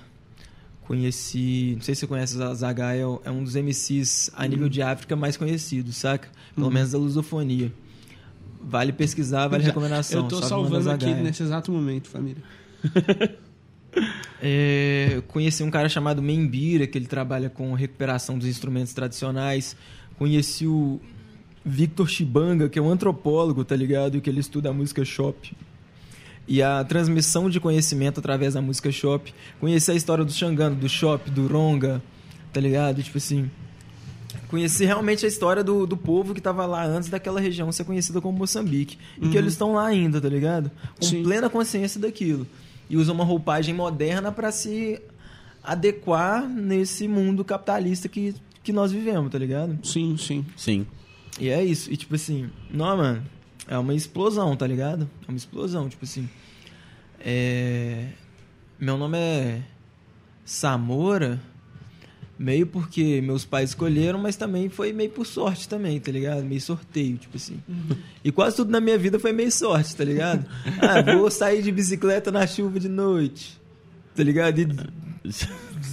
Conheci. Não sei se você conhece o Zagaia, é um dos MCs a nível de África mais conhecidos, saca? Pelo menos da lusofonia. Vale pesquisar, vale recomendação. Eu tô salvando aqui nesse exato momento, família. É, conheci um cara chamado Membira, que ele trabalha com recuperação dos instrumentos tradicionais. Conheci o Victor Chibanga, que é um antropólogo, tá ligado? Que ele estuda a música shop. E a transmissão de conhecimento através da música shop. Conheci a história do Xangano, do shop, do Ronga, tá ligado? Tipo assim. Conheci realmente a história do, do povo que tava lá antes daquela região ser conhecida como Moçambique. E que eles estão lá ainda, tá ligado? Com Sim. plena consciência daquilo. E usam uma roupagem moderna para se adequar nesse mundo capitalista que, que nós vivemos, tá ligado? Sim, sim. Sim. E é isso. E tipo assim, não, mano, é uma explosão, tá ligado? É uma explosão, tipo assim. É... Meu nome é Samora, meio porque meus pais escolheram, mas também foi meio por sorte também, tá ligado? Meio sorteio, tipo assim. E quase tudo na minha vida foi meio sorte, tá ligado? Ah, vou sair de bicicleta na chuva de noite, tá ligado? E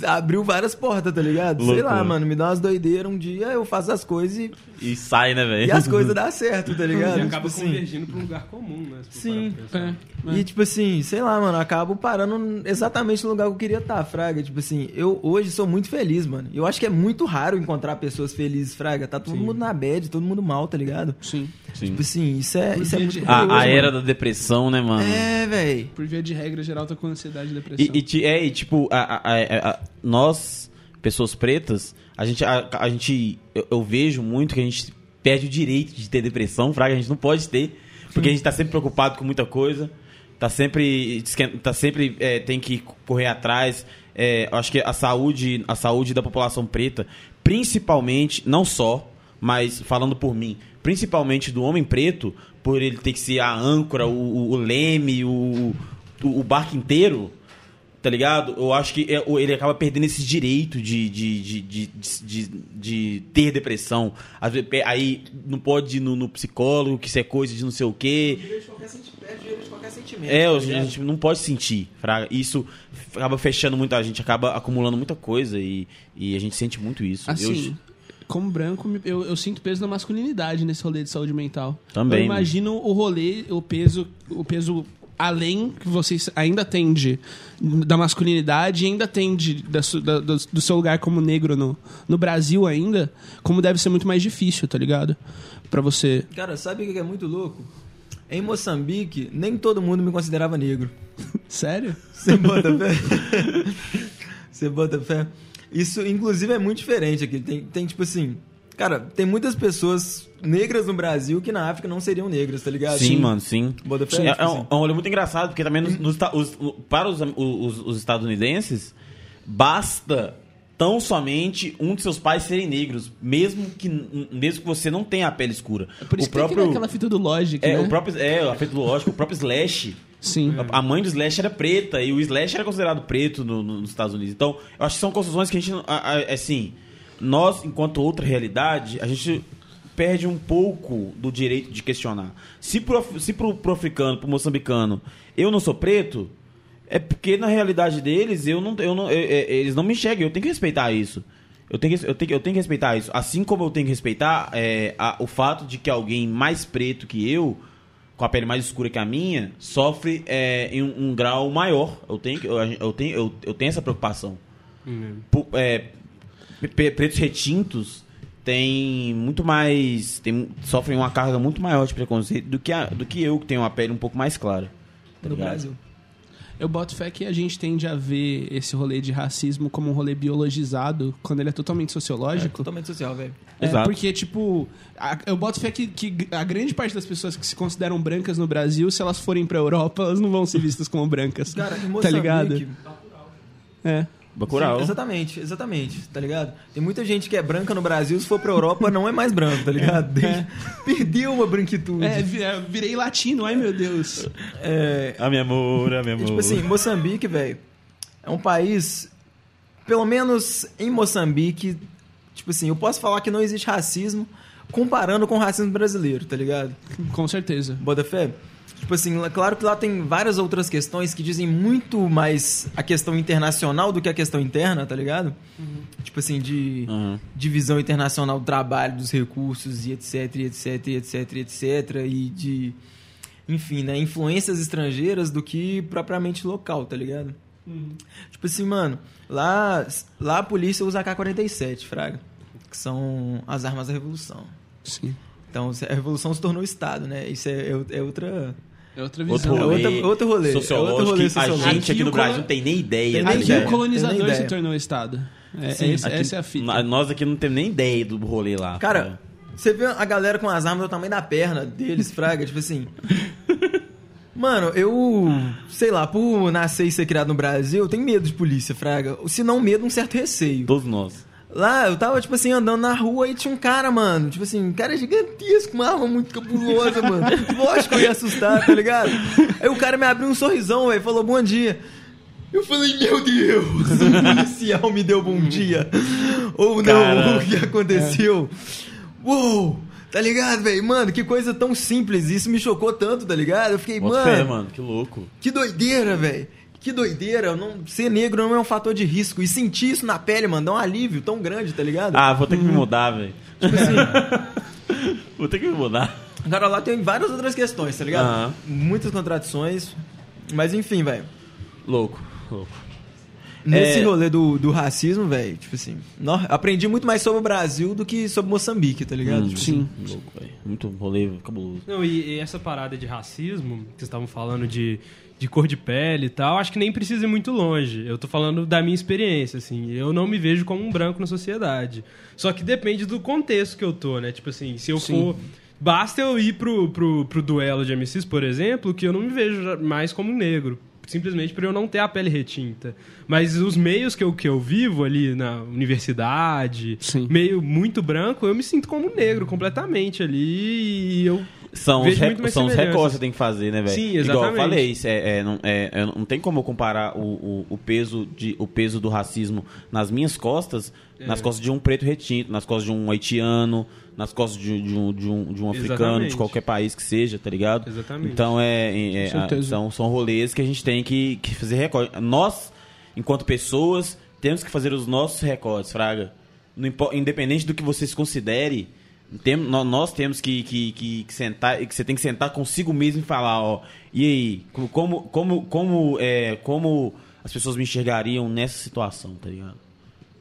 abriu várias portas, tá ligado? Sei Loucura. lá, mano, me dá umas doideiras um dia, eu faço as coisas e, E sai, né, velho? e as coisas dão certo, tá ligado? E acaba Tipo assim, convergindo pra um lugar comum, né? Sim. pra pensar. E, tipo assim, sei lá, mano, acabo parando exatamente no lugar que eu queria estar, Fraga. Tipo assim, eu hoje sou muito feliz, mano. Eu acho que é muito raro encontrar pessoas felizes, Fraga. Tá todo mundo na bad, todo mundo mal, tá ligado? Sim. Sim. Tipo assim, isso é, isso é muito de- A, curioso, a mano. era da depressão, né, mano? É, véi. Por via de regra geral, tá com ansiedade e depressão. E, e é, e tipo, a- a- a- a- nós, pessoas pretas, a gente, a, a gente eu, eu vejo muito que a gente perde o direito de ter depressão, fraga, a gente não pode ter, porque a gente tá sempre preocupado com muita coisa, tá sempre, tá sempre é, tem que correr atrás. É, acho que a saúde, a saúde da população preta, principalmente, não só, mas falando por mim, principalmente do homem preto, por ele ter que ser a âncora, o, o- o leme, o, o, o barco inteiro, tá ligado? Eu acho que é- ele acaba perdendo esse direito de, de, de, de, de, de- de ter depressão. Às vezes, pe- aí não pode ir no, no psicólogo, que isso é coisa de não sei o quê. É, a gente não pode sentir, fraga. Isso acaba fechando muito, a gente acaba acumulando muita coisa e, e a gente sente muito isso. Assim, Eu- como branco, eu, eu sinto peso da masculinidade nesse rolê de saúde mental. Também, Eu imagino o rolê, o peso, o peso além que vocês ainda têm de, da masculinidade ainda tem de, da da- do, do seu lugar como negro no, no Brasil ainda, como deve ser muito mais difícil, tá ligado? Pra você. Cara, sabe o que é muito louco? Em Moçambique, nem todo mundo me considerava negro. Sério? Você bota fé? Você bota fé? Isso, inclusive, é muito diferente aqui. Tem, tem, tipo assim... Cara, tem muitas pessoas negras no Brasil que na África não seriam negras, tá ligado? Sim, mano, sim. Sim, é, é assim. um, é um rolê muito engraçado, porque também nos, nos os- para os, os- os estadunidenses, basta tão somente um de seus pais serem negros, mesmo que, mesmo que você não tenha a pele escura. É Por isso o que tem próprio, aquela fita do Logic, é, né? o próprio, é, a feito lógico, o próprio Slash. Sim. A a mãe do Slash era preta e o Slash era considerado preto no- no- nos Estados Unidos. Então, eu acho que são construções que a gente, não- a- a- assim, nós, enquanto outra realidade, a gente perde um pouco do direito de questionar. Se pro, se pro, pro africano, pro moçambicano, eu não sou preto, é porque na realidade deles, eu não, eu não, eu- eu- eles não me enxergam. Eu tenho que respeitar isso. Eu tenho, que, eu, tenho, eu tenho que respeitar isso. Assim como eu tenho que respeitar é, a- o fato de que alguém mais preto que eu, com a pele mais escura que a minha, sofre é, em um, um grau maior. Eu tenho, eu, eu tenho, eu, eu tenho essa preocupação. Pu- é, pe- pretos retintos têm muito mais. Tem, sofrem uma carga muito maior de preconceito do que, a- do que eu, que tenho uma pele um pouco mais clara. tá No ligado? Brasil. Eu boto fé que a gente tende a ver esse rolê de racismo como um rolê biologizado, quando ele é totalmente É, sociológico. totalmente social, velho. É, Exato. porque, tipo, a- eu boto fé que, que a grande parte das pessoas que se consideram brancas no Brasil, se elas forem pra Europa, elas não vão ser vistas como brancas. Cara, em tá ligado? É. Bacurau. Sim, exatamente, exatamente, tá ligado? Tem muita gente que é branca no Brasil, se for pra Europa, não é mais branco, tá ligado? Desde- Perdeu uma branquitude. É, é, virei latino, ai meu Deus. É, A minha amor, a minha E, amor. tipo assim, Moçambique, velho, é um país. Pelo menos em Moçambique, tipo assim, eu posso falar que não existe racismo comparando com o racismo brasileiro, tá ligado? Com certeza. Bota fé? Tipo assim, lá- claro que lá tem várias outras questões que dizem muito mais a questão internacional do que a questão interna, tá ligado? Tipo assim, de Uhum. divisão internacional do trabalho, dos recursos e etc, e etc, e etc, etc, e de, enfim, né, influências estrangeiras do que propriamente local, tá ligado? Tipo assim, mano, lá, lá a polícia usa AK-47, fraga, que são as armas da revolução. Sim. Então, a revolução se tornou Estado, né? Isso é, é, é outra... É outra Outro visão. rolê, outro- outro rolê, é sociológico outro rolê que sociológico. a gente aqui Aqui no Brasil não tem nem ideia. Tem nem ideia. o colonizador se tornou Estado. É, Sim, é esse- Aqui- essa é a fita. na- Nós aqui não temos nem ideia do rolê lá. Cara, você vê a galera com as armas do tamanho da perna deles, fraga, tipo assim. Mano, eu, sei lá, por nascer e ser criado no Brasil, eu tenho medo de polícia, fraga. Se não medo, um certo receio. todos nós. Lá, eu tava, tipo assim, andando na rua e tinha um cara, mano. Tipo assim, um cara gigantesco, uma arma muito cabulosa, mano. Lógico que eu ia assustar, tá ligado? Aí o cara me abriu um sorrisão, velho, falou bom dia. Eu falei, meu Deus, o policial me deu bom dia. Ou não, Cara. o que aconteceu? Uou, tá ligado, velho? Mano, que coisa tão simples. Isso me chocou tanto, tá ligado? Eu fiquei, Bota mano, fé, mano, que louco. que doideira, velho. Que doideira, não, ser negro não é um fator de risco. E sentir isso na pele, mano, dá um alívio tão grande, tá ligado? Ah, vou ter que me mudar, velho. Tipo assim, Vou ter que me mudar. Cara, lá tem várias outras questões, tá ligado? Aham. Muitas contradições. Mas enfim, velho. Louco, louco. Nesse É. rolê do, do racismo, velho, tipo assim, nó- aprendi muito mais sobre o Brasil do que sobre Moçambique, tá ligado? Hum, Tipo Sim. Louco, velho. Muito rolê cabuloso. Não, e, e essa parada de racismo, que vocês estavam falando de, de cor de pele e tal, acho que nem precisa ir muito longe. Eu tô falando da minha experiência, assim. Eu não me vejo como um branco na sociedade. Só que depende do contexto que eu tô, né? Tipo assim, se eu Sim. for. Basta eu ir pro, pro, pro duelo de MCs, por exemplo, que eu não me vejo mais como um negro. Simplesmente por eu não ter a pele retinta. Mas os meios que eu, que eu vivo ali na universidade, Sim. meio muito branco, eu me sinto como um negro completamente ali e eu São os, Vejo são os recortes que você tem que fazer, né, velho? Sim, Igual eu exatamente. falei, isso é, é, não, é, não tem como eu comparar o, o, o peso de, o peso do racismo nas minhas costas, É. nas costas de um preto retinto, nas costas de um haitiano, nas costas de, de um, de, um, de um africano, Exatamente. de qualquer país que seja, tá ligado? Exatamente. Então é, é- é- Com certeza. são, são rolês que a gente tem que, que fazer recorte. Nós, enquanto pessoas, temos que fazer os nossos recortes, Fraga. Impo- independente do que você se considere, tem, nó- nós temos que, que, que, que sentar, que você tem que sentar consigo mesmo e falar, ó, e aí, co- como, como, como, é, como as pessoas me enxergariam nessa situação, tá ligado?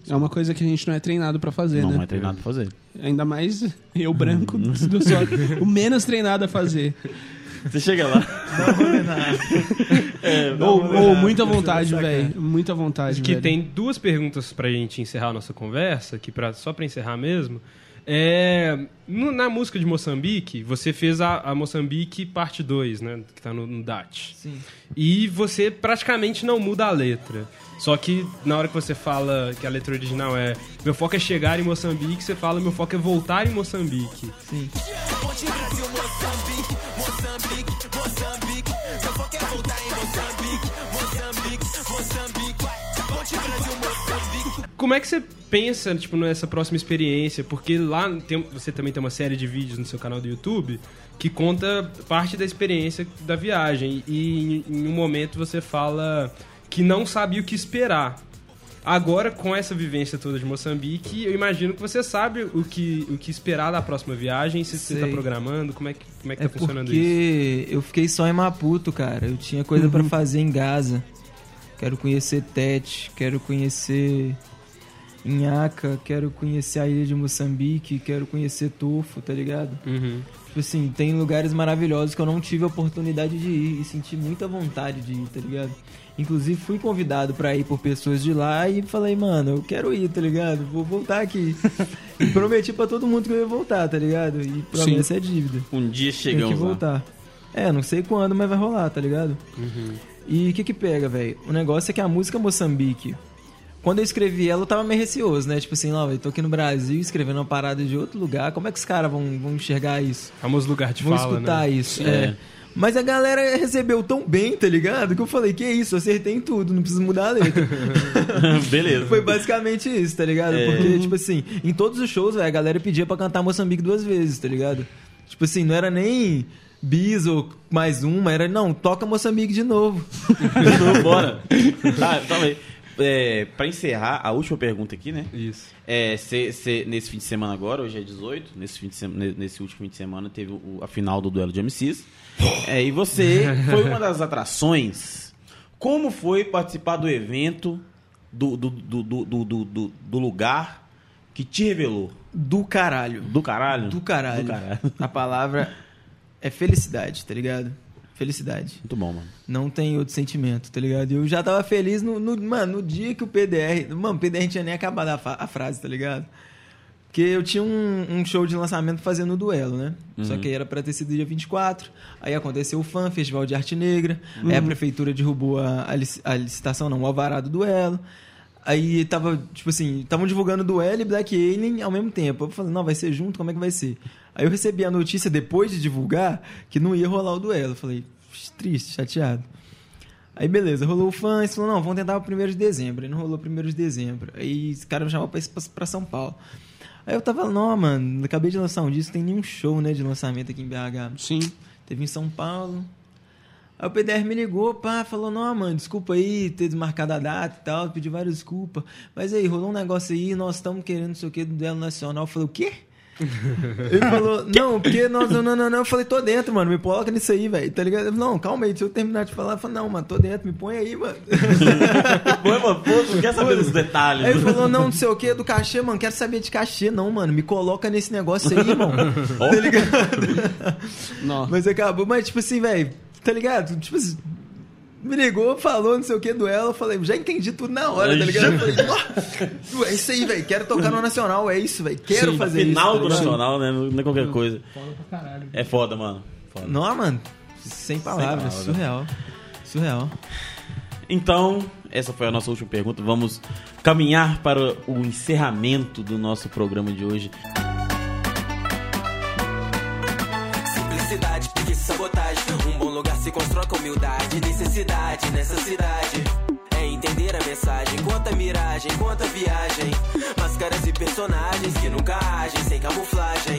É uma coisa que a gente não é treinado pra fazer, não né? é treinado pra fazer. Ainda mais eu branco, sou o menos treinado a fazer. Você chega lá. É, ou, ou muita vontade, velho. Muita vontade, que velho. tem duas perguntas pra gente encerrar a nossa conversa, que pra, só pra encerrar mesmo. É, no- na música de Moçambique, você fez a, a Moçambique parte 2, né? Que tá no, no DAT. Sim. E você praticamente não muda a letra. Só que na hora que você fala que a letra original é meu foco é chegar em Moçambique, você fala meu foco é voltar em Moçambique. Sim. Como é que você pensa, tipo, nessa próxima experiência? Porque lá tem- você também tem uma série de vídeos no seu canal do YouTube que conta parte da experiência da viagem. E em, em um momento você fala que não sabia o que esperar. Agora, com essa vivência toda de Moçambique, eu imagino que você sabe o que, o que esperar da próxima viagem, se você está programando, como é que, como é que É tá funcionando isso? porque eu fiquei só em Maputo, cara. Eu tinha coisa pra fazer em Gaza. Quero conhecer Tete, quero conhecer Inhaca, quero conhecer a ilha de Moçambique, quero conhecer Tofo, tá ligado? Uhum. Tipo assim, tem lugares maravilhosos que eu não tive a oportunidade de ir e senti muita vontade de ir, tá ligado? Inclusive fui convidado pra ir por pessoas de lá e falei, mano, eu quero ir, tá ligado? Vou voltar aqui. e prometi pra todo mundo que eu ia voltar, tá ligado? E promessa é dívida. Um dia Tem que chegamos lá. voltar. É, não sei quando, mas vai rolar, tá ligado? E o que que pega, velho? O negócio é que a música Moçambique, quando eu escrevi ela, eu tava meio receoso, né? Tipo assim, não, eu tô aqui no Brasil escrevendo uma parada de outro lugar, como é que os caras vão, vão enxergar isso? Famoso lugar de Vão fala, escutar né? isso, É. é. Mas a galera recebeu tão bem, tá ligado? Que eu falei, que isso, acertei em tudo, não preciso mudar a letra. Beleza. Foi basicamente isso, tá ligado? É. Porque, tipo assim, em todos os shows, véio, a galera pedia pra cantar Moçambique duas vezes, tá ligado? Tipo assim, não era nem bis ou mais uma, era, não, toca Moçambique de novo. Bora. Tá, então aí. É, pra encerrar, a última pergunta aqui, né? Isso. É, cê, cê- nesse fim de semana agora, hoje é 18, nesse, fim de sema- ne- nesse último fim de semana teve o- a final do duelo de MCs. É, e você foi uma das atrações. Como foi participar do evento, do, do, do, do, do, do- do- do lugar que te revelou? Do caralho. Do caralho? Do caralho. Do caralho. A palavra é felicidade, tá ligado? Felicidade. Muito bom, mano. Não tem outro sentimento, tá ligado? Eu já tava feliz no, no- mano, no dia que o PDR. Mano, o PDR não tinha nem acabado a, a frase, tá ligado? Porque eu tinha um, um show de lançamento fazendo o duelo, né? Só que aí era pra ter sido dia 24. Aí aconteceu o FAM, Festival de Arte Negra. Aí a prefeitura derrubou a, a lic- a licitação, não, o alvará do duelo. Aí tava, tipo assim, estavam divulgando duelo e Black Alien ao mesmo tempo. Eu falei, não, vai ser junto, como é que vai ser? Aí eu recebi a notícia depois de divulgar que não ia rolar o duelo. Eu falei, triste, chateado. Aí beleza, rolou o fã, eles falaram, não, vamos tentar o 1 de dezembro. Aí não rolou o 1 de dezembro. Aí esse cara me chamou pra, ir pra, pra São Paulo. Aí eu tava, não, mano, acabei de lançar um disco, tem nenhum show, né, de lançamento aqui em BH. Sim. Teve em São Paulo. Aí o PDR me ligou, pá, falou, não, mano, desculpa aí ter desmarcado a data e tal, pediu várias desculpas. Mas aí, rolou um negócio aí, nós estamos querendo não sei o que do duelo nacional. Eu falei, o quê? Ele falou, não, porque nós. Não, não, não. Eu falei, tô dentro, mano. Me coloca nisso aí, velho. Tá ligado? Ele falou, não, calma aí, deixa eu terminar de falar. Eu falei, não, mano, tô dentro, me põe aí, mano. Pô, mano, pô, não quer saber dos detalhes. Aí ele falou, não, não sei o que, do cachê, mano, quero saber de cachê, não, mano. Me coloca nesse negócio aí, irmão. Tá ligado? Não. Mas acabou, mas tipo assim, velho, tá ligado? Tipo assim. Me ligou, falou não sei o que do ela, eu falei, já entendi tudo na hora, tá ligado? Eu falei, "Ó, é isso aí, velho, quero tocar no Nacional, é isso, velho, quero Sim, fazer final isso. do tá ligado? Nacional, né? Não é qualquer coisa. Foda pra caralho. É foda, mano. Foda. Não, mano, sem palavras, palavras. surreal. Surreal. Então, essa foi a nossa última pergunta. Vamos caminhar para o encerramento do nosso programa de hoje. Um bom lugar se constrói com humildade. Necessidade nessa cidade. É entender a mensagem. Quanta miragem, quanta viagem. Máscaras e personagens que nunca agem sem camuflagem.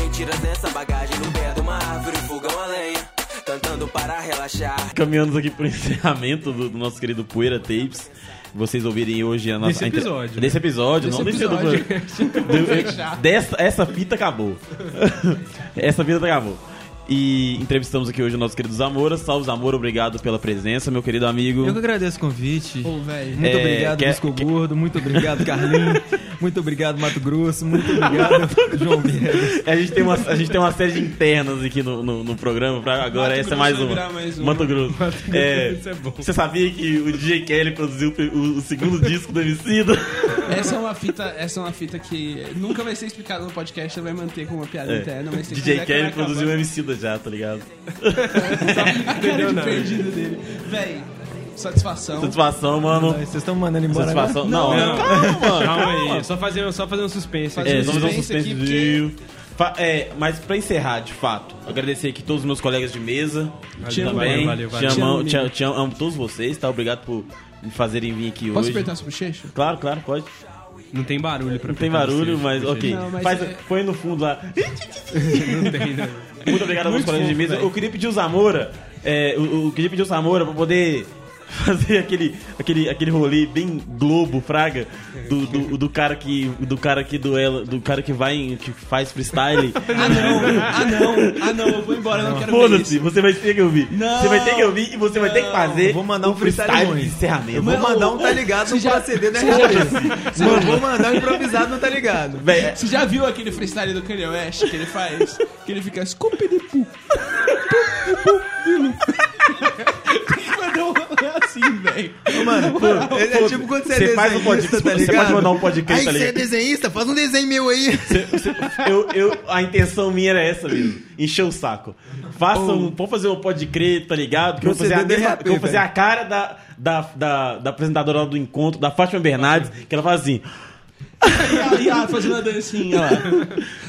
Mentiras nessa bagagem. No pé de uma árvore, fogão a lenha. Cantando para relaxar. Caminhamos aqui para o encerramento do, do nosso querido Poeira Tapes. Vocês ouvirem hoje a nossa. Desse episódio, né? Desse episódio, Desse não desse episódio. do- Fechar. dessa, essa fita acabou. essa fita acabou. E entrevistamos aqui hoje o nosso querido Zamora. Salve Zamora, obrigado pela presença, meu querido amigo. Eu que agradeço o convite. Pô, velho. Muito É, obrigado, quer- Bisco quer- Gordo. Muito obrigado, Carlinhos. Muito obrigado, Mato Grosso. Muito obrigado, João Viegas. A gente, tem uma, a gente tem uma série de internas aqui no, no, no programa, pra agora Mato essa é Grosso mais uma. mais uma. Mato Grosso. É, Isso é bom. Você sabia que o DJ Kelly produziu o, o segundo disco do Emicida? Essa é uma fita, essa é uma fita que nunca vai ser explicada no podcast, vai manter como uma piada É. interna, mas se DJ Kelly produziu o Emicida já, tá ligado? a cara de perdido dele. Véi, satisfação. Satisfação, mano. Vocês estão mandando embora Satisfação. agora? Não, Não, calma, mano. Calma aí, só fazer, só fazer um suspense. Aqui. É, um um suspense aqui, é, mas pra encerrar, de fato, agradecer aqui todos os meus colegas de mesa. Te amo, também. valeu, valeu. Te, amo, Te te, amo, te amo, amo todos vocês, tá? Obrigado por me fazerem vir aqui Posso hoje. apertar sua bochecha? Claro, claro, pode. Não tem barulho pra Não tem barulho, mas ok. Não, mas Faz, é- Põe no fundo lá. Não tem, não. Muito obrigado aos meus colegas de mesa. Eu queria pedir o Zamora, é, eu, eu queria pedir o Zamora pra poder fazer aquele, aquele, aquele rolê bem globo, fraga, do, do, do cara que do cara que duela, do cara que vai em- que faz freestyle. Ah não, ah não, ah não, eu vou embora, eu não quero ver Foda-se, isso. você vai ter que ouvir. Não. você vai ter que ouvir e você vai ter que fazer Eu vou mandar um freestyle freestyle de encerramento. Eu vou mandar um tá ligado você no já- proceder da RG. Mano, vou mandar um improvisado no tá ligado. Véi, Você já viu aquele freestyle do Kanye West que ele faz? Que ele fica Scooby-Doo. Mandou um assim, velho. Mano, pô, ele é tipo quando você é você faz um desenhista, podcast, tá você pode mandar um podcast, Aí tá você é desenhista, faz um desenho meu aí. eu, eu, a intenção minha era essa mesmo. Encher o saco. Façam, vamos fazer um pode crer, tá ligado? Que eu vou fazer, a, mesma, que eu vou fazer a cara da, da, da, da apresentadora lá do encontro, da Fátima Bernardes, que ela faz assim. E E ela fazendo uma dancinha lá.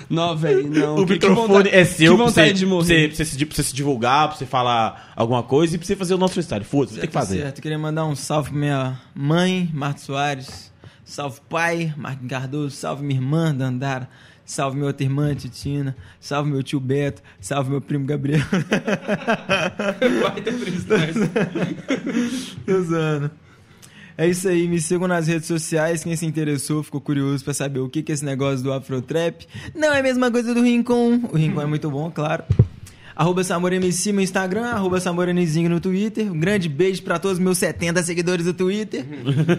Não, velho, não. o Que- que microfone vontade- é seu Que pra você, de pra morrer. você, pra, você, se- pra você se divulgar, pra você falar alguma coisa e pra você fazer o nosso freestyle. Foda-se, tem que fazer. Certo, queria mandar um salve pra minha mãe, Marta Soares. Salve pai, Marquinhos Cardoso. Salve minha irmã, Dandara. Salve minha outra irmã, Titina. Salve meu tio Beto. Salve meu primo Gabriel. Vai ter freestyle. Tô zoando. É isso aí, me sigam nas redes sociais. Quem se interessou, ficou curioso pra saber o que que é esse negócio do Afrotrap. Não é a mesma coisa do Rincon. O Rincon é muito bom, claro. Arroba SamorMC no Instagram, arroba SamorAnizinho no Twitter. Um grande beijo pra todos os meus 70 seguidores do Twitter.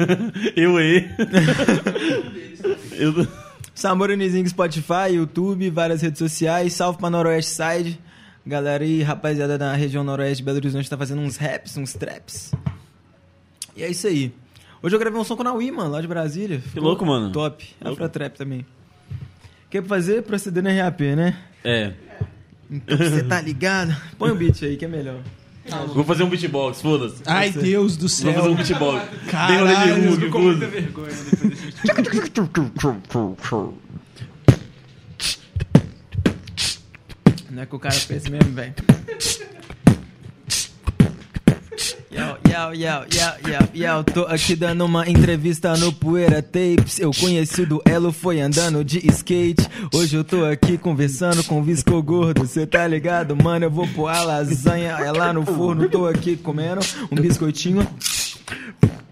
eu aí. eu, Samoranizinho Spotify, YouTube, várias redes sociais. Salve pra Noroeste Side. Galera aí, rapaziada da região Noroeste de Belo Horizonte tá fazendo uns raps, uns traps. E é isso aí. Hoje eu gravei um som com a Naui, mano, lá de Brasília. Ficou louco, mano. Top. Louco. Afro Trap também. Quer fazer? Proceder no RAP, né? é. Então você tá ligado? Põe o beat aí que é melhor. Vou fazer um beatbox, foda-se. Ai, Deus do Vou fazer céu. um beatbox. Caralho, Bem rolê de eu Hulk, Com muita vergonha Não é que o cara pensa mesmo, velho. Yo, yo, yo, yo, yo, tô aqui dando uma entrevista no Poeira Tapes. Eu conheci o duelo, foi andando de skate. Hoje eu tô aqui conversando com o Visco Gordo. Cê tá ligado, mano? Eu vou pôr a lasanha, é lá no forno. Tô aqui comendo um biscoitinho.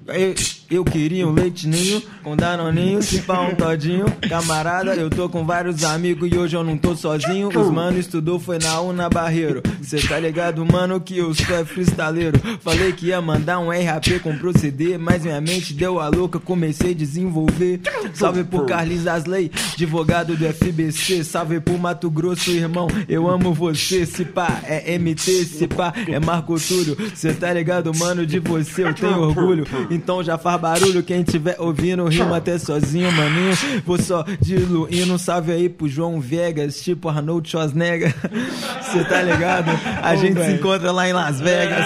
Eu, eu queria um leite ninho com danoninho, se pá um todinho. Camarada, eu tô com vários amigos e hoje eu não tô sozinho. Os mano estudou, foi na UNA Barreiro. Cê tá ligado, mano, que eu sou é freestaleiro. Falei que ia mandar um RAP com proceder, mas minha mente deu a louca, comecei a desenvolver. Salve pro Carlinhos Asley, advogado do FBC. Salve pro Mato Grosso, irmão, eu amo você. Se pá, é MT, se pá, é Marco Túlio. Cê tá ligado, mano, de você eu tenho orgulho. Então já faz barulho, quem tiver ouvindo, rima até sozinho, maninho. Vou só diluindo, salve aí pro João Vegas, tipo Arnold Schwarzenegger. Cê tá ligado? A gente se encontra lá em Las Vegas.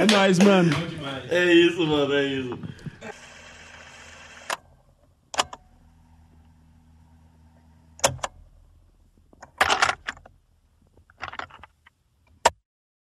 É nóis, mano. É isso, mano, é isso.